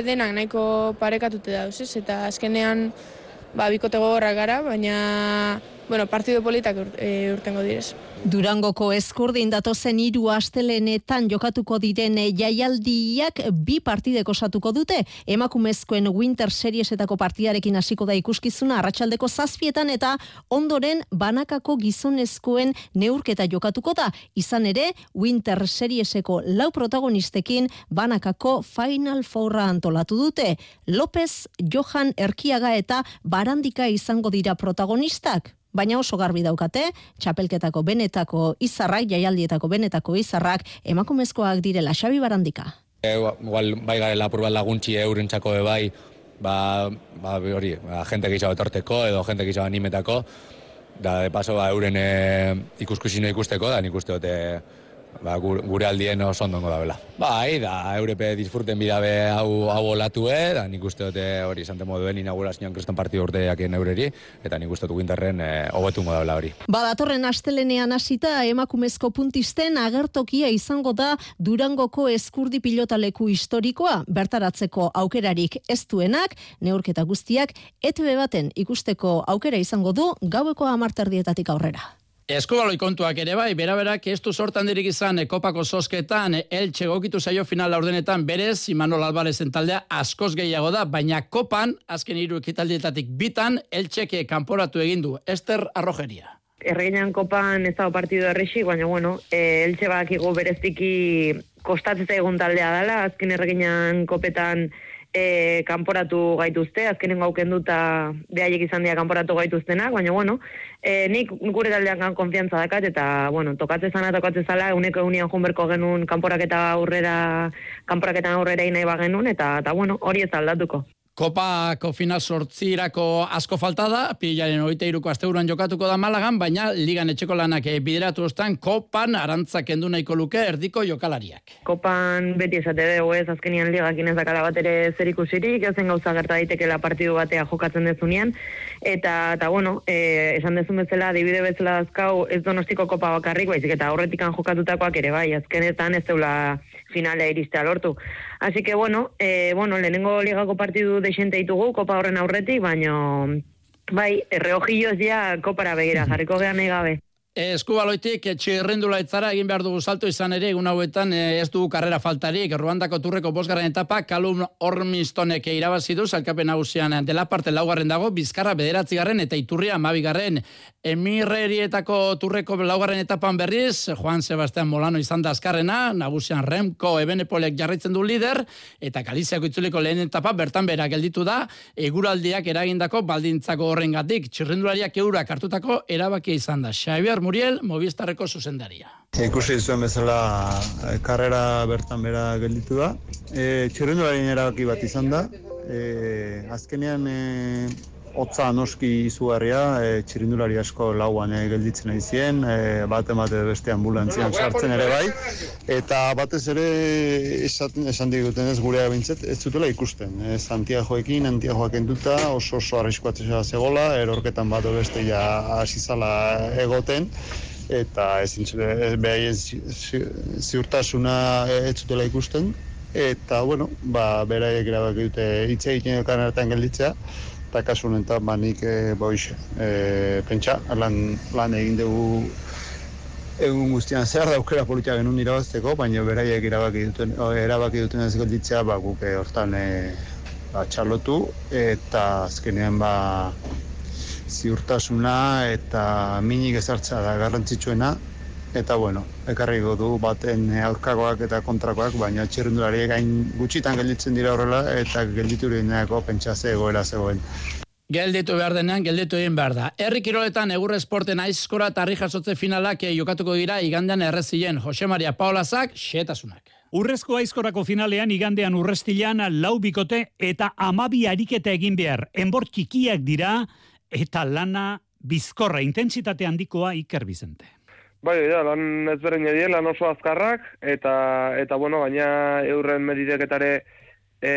denak nahiko parekatute dauz? Eta azkenean ba, bikote gogorra gara, baina bueno, partido politak ur, e, urtengo direz.
Durangoko eskurdin datozen hiru astelenetan jokatuko diren jaialdiak bi partidek osatuko dute. Emakumezkoen Winter Seriesetako partidarekin hasiko da ikuskizuna arratsaldeko zazpietan eta ondoren banakako gizonezkoen neurketa jokatuko da. Izan ere, Winter Serieseko lau protagonistekin banakako Final Fourra antolatu dute. López, Johan Erkiaga eta Barandika izango dira protagonistak baina oso garbi daukate, txapelketako benetako izarrak, jaialdietako benetako izarrak, emakumezkoak direla Xabi Barandika.
E, igual, bai garela apur bat laguntzi eurentzako be bai, ba, ba hori, ba, jente gehiago etorteko edo jente gehiago animetako, da de paso ba, euren e, ikuskusino ikusteko, da nik uste dute ba, gure aldien oso ondongo da bela. Bai, da, Europe disfruten bidabe hau, hau olatue, da nik uste dute hori esante moduen inaugurazioan kriston partidu urteak eureri, eta nik uste dut ginterren e, hobetungo da bela hori.
Badatorren astelenean hasita emakumezko puntisten agertokia izango da Durangoko eskurdi pilotaleku historikoa, bertaratzeko aukerarik ez duenak, neurketa guztiak, ETV baten ikusteko aukera izango du gaueko amarterdietatik aurrera.
Eskubaloi kontuak ere bai, bera-berak ez du sortan dirik izan kopako sosketan, eltxe gokitu zaio final laurdenetan berez, Imanol Albarezen taldea askoz gehiago da, baina kopan, azken hiru ekitaldietatik bitan, eltxeke kanporatu egindu. Ester Arrojeria.
Erreinan kopan ez dago partidu errexi, baina bueno, e, eltxe bakigu bereztiki kostatzea egun taldea dela, azken erreinan kopetan e, kanporatu gaituzte, azkenen gauken duta behaiek izan dira kanporatu gaituztenak, baina bueno, e, nik gure taldean gan konfiantza dakat, eta bueno, tokatze zana, tokatze zala, uneko eunian junberko genuen kanporaketa aurrera, kanporaketan aurrera inai bagenun, eta, eta bueno, hori ez aldatuko.
Kopako final sortzirako asko falta da, pilaren oite iruko asteuran jokatuko da Malagan, baina ligan etxeko lanak bideratu ostan, kopan arantzak endu nahiko luke erdiko jokalariak.
Kopan beti esate dugu ez, azkenian ligak inezakala bat ere zer ikusirik, ezen gauza gerta daitekela partidu batea jokatzen dezunean, eta, eta bueno, e, esan dezun bezala, dibide bezala dazkau, ez donostiko kopa bakarrik, baizik eta horretikan jokatutakoak ere bai, azkenetan ez zeula finalea iristea lortu. Así que, bueno, eh, bueno, lehenengo ligako partidu deixente ditugu, kopa horren aurretik, baino, bai, erreojilloz ja kopara begira, jarriko gehan gabe.
Eskubaloitik txirrendula etzara egin behar dugu salto izan ere egun hauetan eh, ez dugu karrera faltarik. Ruandako turreko bosgarren etapa Kalum Ormistonek irabazi du salkapen nagusian dela parte laugarren dago Bizkarra bederatzi garren eta Iturria amabigarren emirrerietako turreko laugarren etapan berriz Juan Sebastián Molano izan da azkarrena nagusian Remko Ebenepolek jarraitzen du lider eta Galiziako itzuliko lehen etapa bertan bera gelditu da eguraldiak eragindako baldintzako horrengatik txirrendulariak eurak hartutako erabakia izan da. Xavier Muriel, Movistarreko zuzendaria.
Ikusi zuen bezala e, karrera bertan bera gelditu da. E, Txirrenduaren erabaki bat izan da. E, azkenean e, hotza noski izugarria, e, txirindulari asko lauan e, gelditzen ari zien, e, bat emate beste ambulantzian sartzen ere bai, eta batez ere esaten, esan diguten ez gure abintzet, ez zutela ikusten. E, Santiagoekin, Antiagoak enduta, oso oso arriskoatzea zegoela, erorketan bat beste ja asizala egoten, eta ez behai ziurtasuna ez zutela ikusten, eta bueno, ba, beraiek erabaki dute hitz egiten artean gelditzea, eta kasu honetan ba nik e, boix, e, pentsa, lan, lan egin dugu egun guztian. Zer da aukera politia genuen irabazteko, baina beraiek erabaki duten, erabaki duten ez gelditzea, ba, guk hortan e, ba, txarlotu, eta azkenean ba, ziurtasuna eta minik ezartza da garrantzitsuena, eta bueno, ekarriko du baten aurkakoak eta kontrakoak, baina txirrendulari gain gutxitan gelditzen dira horrela eta gelditu direnako pentsa egoera zegoen.
Gelditu behar denean, gelditu egin behar da. Herri kiroletan egurre esporten aizkora tarri jasotze finalak jokatuko dira igandean errezien Jose Maria Paulazak, xetasunak.
Urrezko aizkorako finalean igandean urrestilan lau bikote eta amabi ariketa egin behar. Enbor txikiak dira eta lana bizkorra intentsitate handikoa Iker Bizente.
Bai, ja, lan ez beren lan oso azkarrak, eta, eta bueno, baina eurren medideketare e,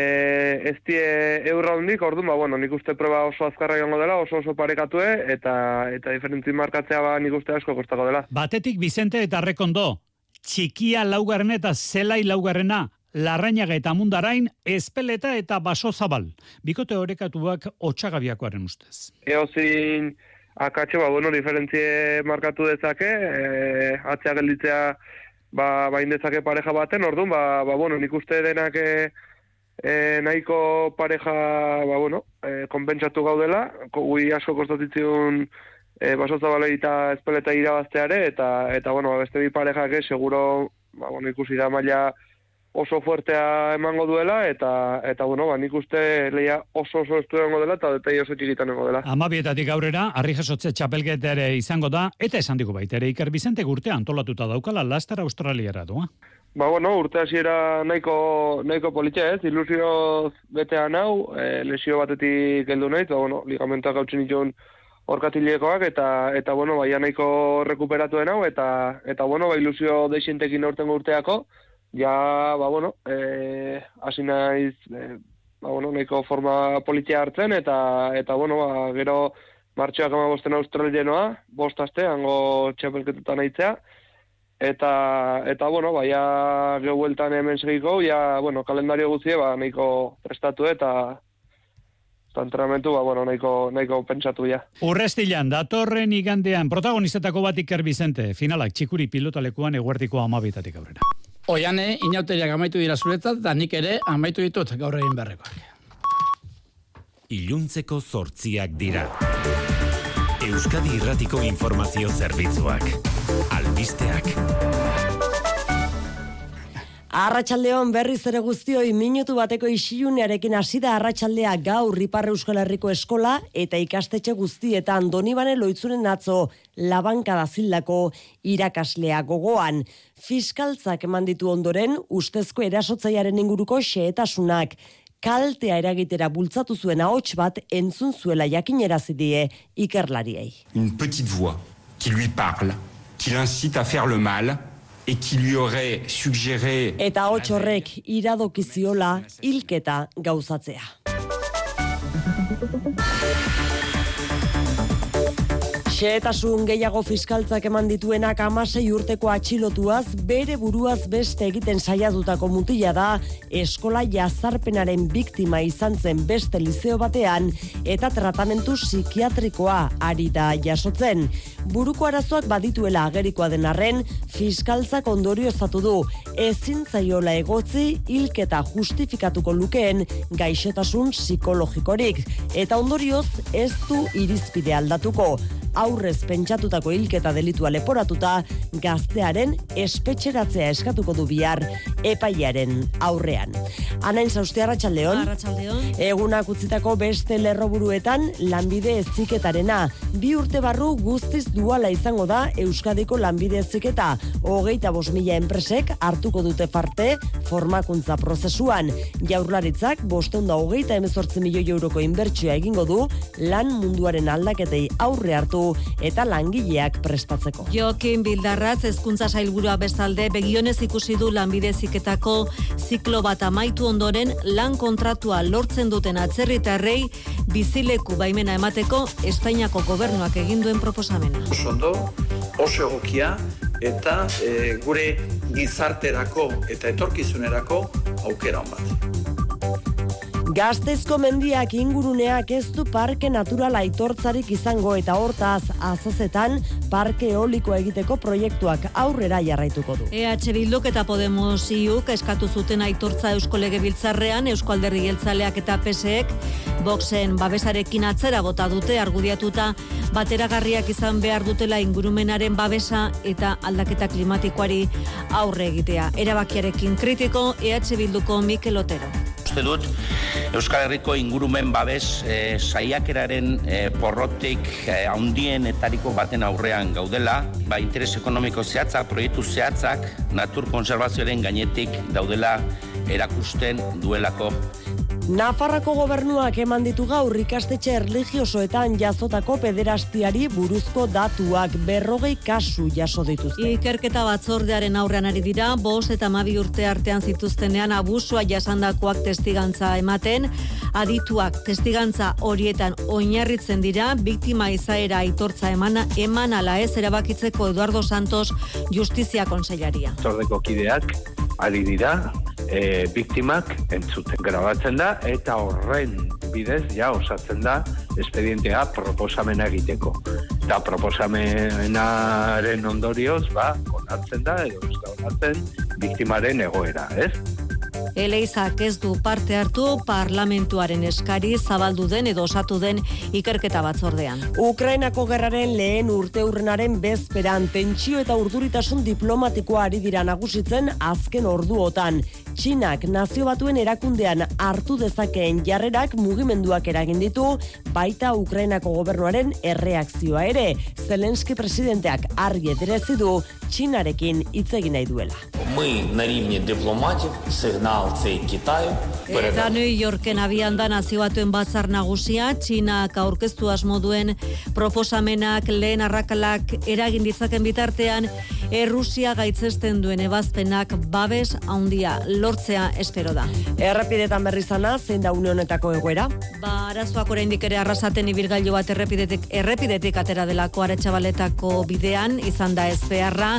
ez die eurra hondik, orduan, ba, bueno, nik uste proba oso azkarra joango dela, oso oso parekatue, eta, eta diferentzi markatzea ba, nik uste asko kostako dela.
Batetik Bizente eta Rekondo, txikia laugarren eta zelai laugarrena, larrainaga eta mundarain, espeleta eta baso zabal. Bikote horrekatuak otxagabiakoaren ustez.
Eozin, akatxe, ba, bueno, diferentzie markatu dezake, e, atzea gelditzea ba, bain dezake pareja baten, orduan, ba, ba, bueno, nik uste denak e, nahiko pareja, ba, bueno, e, konpentsatu gaudela, gui asko kostatitziun e, basozabalei eta espeleta irabazteare, eta, eta bueno, ba, beste bi parejak, eh, seguro, ba, bueno, ikusi da maila, oso fuertea emango duela eta eta bueno, ba nik uste leia oso oso estu dela eta detai oso txikitan egongo dela.
Amabietatik aurrera harri jasotze txapelketa ere izango da eta esan digu baita ere Iker Bizente urte antolatuta daukala Laster Australiara du.
Ba bueno, urte hasiera nahiko nahiko politia, ez? Ilusio betean hau, e, lesio batetik heldu naiz, ba bueno, ligamentoak hautzen ditun orkatilekoak eta eta bueno, baia nahiko rekuperatuen hau eta eta bueno, ba ilusio deixentekin aurtengo urteako, ja, ba, bueno, e, hasi naiz, e, ba, bueno, nahiko forma politia hartzen, eta, eta bueno, ba, gero martxoak ama bosten australienoa, bost aste, hango txapelketutan aitzea, eta, eta bueno, ba, ja, gehueltan hemen segiko, ja, bueno, kalendario guzie, ba, nahiko prestatu eta, entrenamentu, ba, bueno, nahiko, nahiko pentsatu ja.
Urrestilan, datorren igandean, protagonistetako bat Iker finalak txikuri pilotalekuan eguertiko amabitatik aurrera.
Oiane, inauteriak amaitu dira zuretzat, da nik ere amaitu ditut gaur egin berrekoak.
Iluntzeko zortziak dira. Euskadi Irratiko Informazio Zerbitzuak. Albisteak.
Arratxaldeon berriz ere guztioi minutu bateko isilunearekin hasi da arratsaldea gaur Ipar Euskal Herriko eskola eta ikastetxe guztietan Donibane loitzuren atzo labanka da zildako irakaslea gogoan. Fiskaltzak eman ditu ondoren ustezko erasotzaiaren inguruko xehetasunak kaltea eragitera bultzatu zuen ahots bat entzun zuela jakinerazi die ikerlariei.
Une petite voix qui lui parle, qui l'incite à faire le mal, et qui lui aurait suggéré
Eta hots horrek iradokiziola hilketa gauzatzea. Xehetasun gehiago fiskaltzak eman dituenak amasei urteko atxilotuaz, bere buruaz beste egiten saiatutako mutila da, eskola jazarpenaren biktima izan zen beste liceo batean, eta tratamentu psikiatrikoa ari da jasotzen. Buruko arazoak badituela agerikoa den arren, fiskaltzak ondorio estatu du, ezin zaiola egotzi hilketa justifikatuko lukeen gaixotasun psikologikorik, eta ondorioz ez du irizpide aldatuko aurrez pentsatutako hilketa delitua leporatuta gaztearen espetxeratzea eskatuko du bihar epaiaren aurrean. Anain zauzte arratsaldeon. Egunak utzitako beste lerroburuetan lanbide eziketarena. Bi urte barru guztiz duala izango da Euskadiko lanbide eziketa. Hogeita bos mila enpresek hartuko dute parte formakuntza prozesuan. Jaurlaritzak bostonda hogeita emezortzi milioi euroko inbertsioa egingo du lan munduaren aldaketei aurre hartu eta langileak prestatzeko.
Joaquin Bildarratz hezkuntza sailburua bestalde begionez ikusi du lanbideziketako ziklo bat amaitu ondoren lan kontratua lortzen duten atzerritarrei bizileku baimena emateko Espainiako gobernuak egin duen proposamena.
Oso ondo, oso egokia eta e, gure gizarterako eta etorkizunerako aukera on bat.
Gaztezko mendiak inguruneak ez du parke natural aitortzarik izango eta hortaz azazetan parke eoliko egiteko proiektuak aurrera jarraituko du.
EH Bilduk eta Podemos iuk eskatu zuten aitortza Eusko Legebiltzarrean Eusko Alderri Geltzaleak eta PSEek boxen babesarekin atzera bota dute argudiatuta bateragarriak izan behar dutela ingurumenaren babesa eta aldaketa klimatikoari aurre egitea. Erabakiarekin kritiko EH Bilduko Mikel Otero
uste dut Euskal Herriko ingurumen babes e, saiakeraren e, porrotik e, haundien etariko baten aurrean gaudela, ba, interes ekonomiko zehatzak, proiektu zehatzak, natur konservazioaren gainetik daudela erakusten duelako
Nafarrako gobernuak eman ditu gaur ikastetxe erligiosoetan jazotako pederastiari buruzko datuak berrogei kasu jaso dituzte.
Ikerketa batzordearen aurrean ari dira, bost eta mabi urte artean zituztenean abusua jasandakoak testigantza ematen, adituak testigantza horietan oinarritzen dira, biktima izaera aitortza emana, eman ala ez erabakitzeko Eduardo Santos Justizia Konsellaria.
Zordeko kideak ari dira,
e, biktimak entzuten grabatzen da eta horren bidez ja osatzen da espedientea proposamena egiteko. Eta proposamenaren ondorioz, ba, onartzen da, edo ez da onartzen, biktimaren egoera, ez?
Eleizak ez du parte hartu parlamentuaren eskari zabaldu den edo osatu den ikerketa batzordean.
Ukrainako gerraren lehen urte urrenaren bezperan tentsio eta urduritasun diplomatikoa ari dira nagusitzen azken orduotan. Txinak nazio batuen erakundean hartu dezakeen jarrerak mugimenduak eragin ditu, baita Ukrainako gobernuaren erreakzioa ere. Zelenski presidenteak argi ederezi du Txinarekin hitz egin nahi duela.
Ми на рівні дипломатів сигнал цей Китаю
Eta New Yorken abian da nazio batuen batzar nagusia, Txinak aurkeztu asmo duen proposamenak lehen arrakalak eragin ditzaken bitartean, Errusia gaitzesten duen ebazpenak babes handia lortzea espero da.
Errepidetan berri zana, zein da une honetako egoera?
Ba, arazoak oraindik ere arrasaten ibilgailu bat errepidetik, errepidetik atera delako aretsabaletako bidean, izan da ez beharra,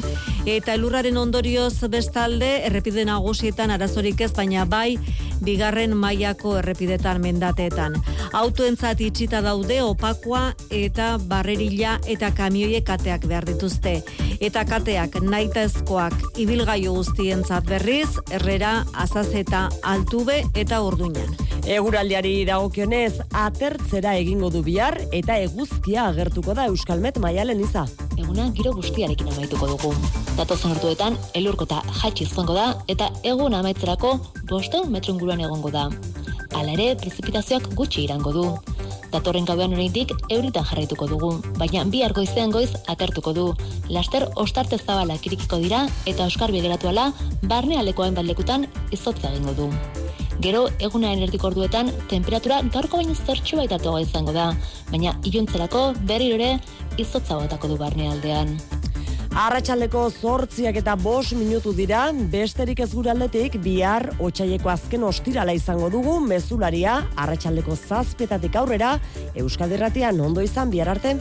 eta elurraren ondorioz bestalde, errepide nagusietan arazorik ez, baina bai, bigarren mailako errepidetan mendateetan. Autoentzat itxita daude opakoa eta barrerila eta kamioiek kateak behar dituzte. Eta kateak naitezkoak ibilgailu guztientzat berriz, errera, azazeta, altube eta urduinan.
Eguraldiari dagokionez atertzera egingo du bihar eta eguzkia agertuko da Euskalmet Maialen iza.
Eguna giro guztiarekin amaituko dugu. Datozen orduetan elurkota jatsi izango da eta egun amaitzerako bosteun metro inguruan egongo da. Hala ere, prezipitazioak gutxi irango du. Datorren gauean oraindik euritan jarraituko dugu, baina bihar goizean goiz atertuko du. Laster ostarte zabalak irikiko dira eta oskarbi geratu ala barne alekoan lekutan izotza egingo du. Gero, egunaren erdiko orduetan, temperatura gaurko baino zertxu baitatu izango da, baina iluntzerako berriro ere izotza botako du barnealdean.
Arratxaldeko zortziak eta bos minutu dira, besterik ez gure aldetik, bihar otxaieko azken ostirala izango dugu, mezularia, arratsaldeko zazpetatik aurrera, Euskal Herratian ondo izan bihar arte.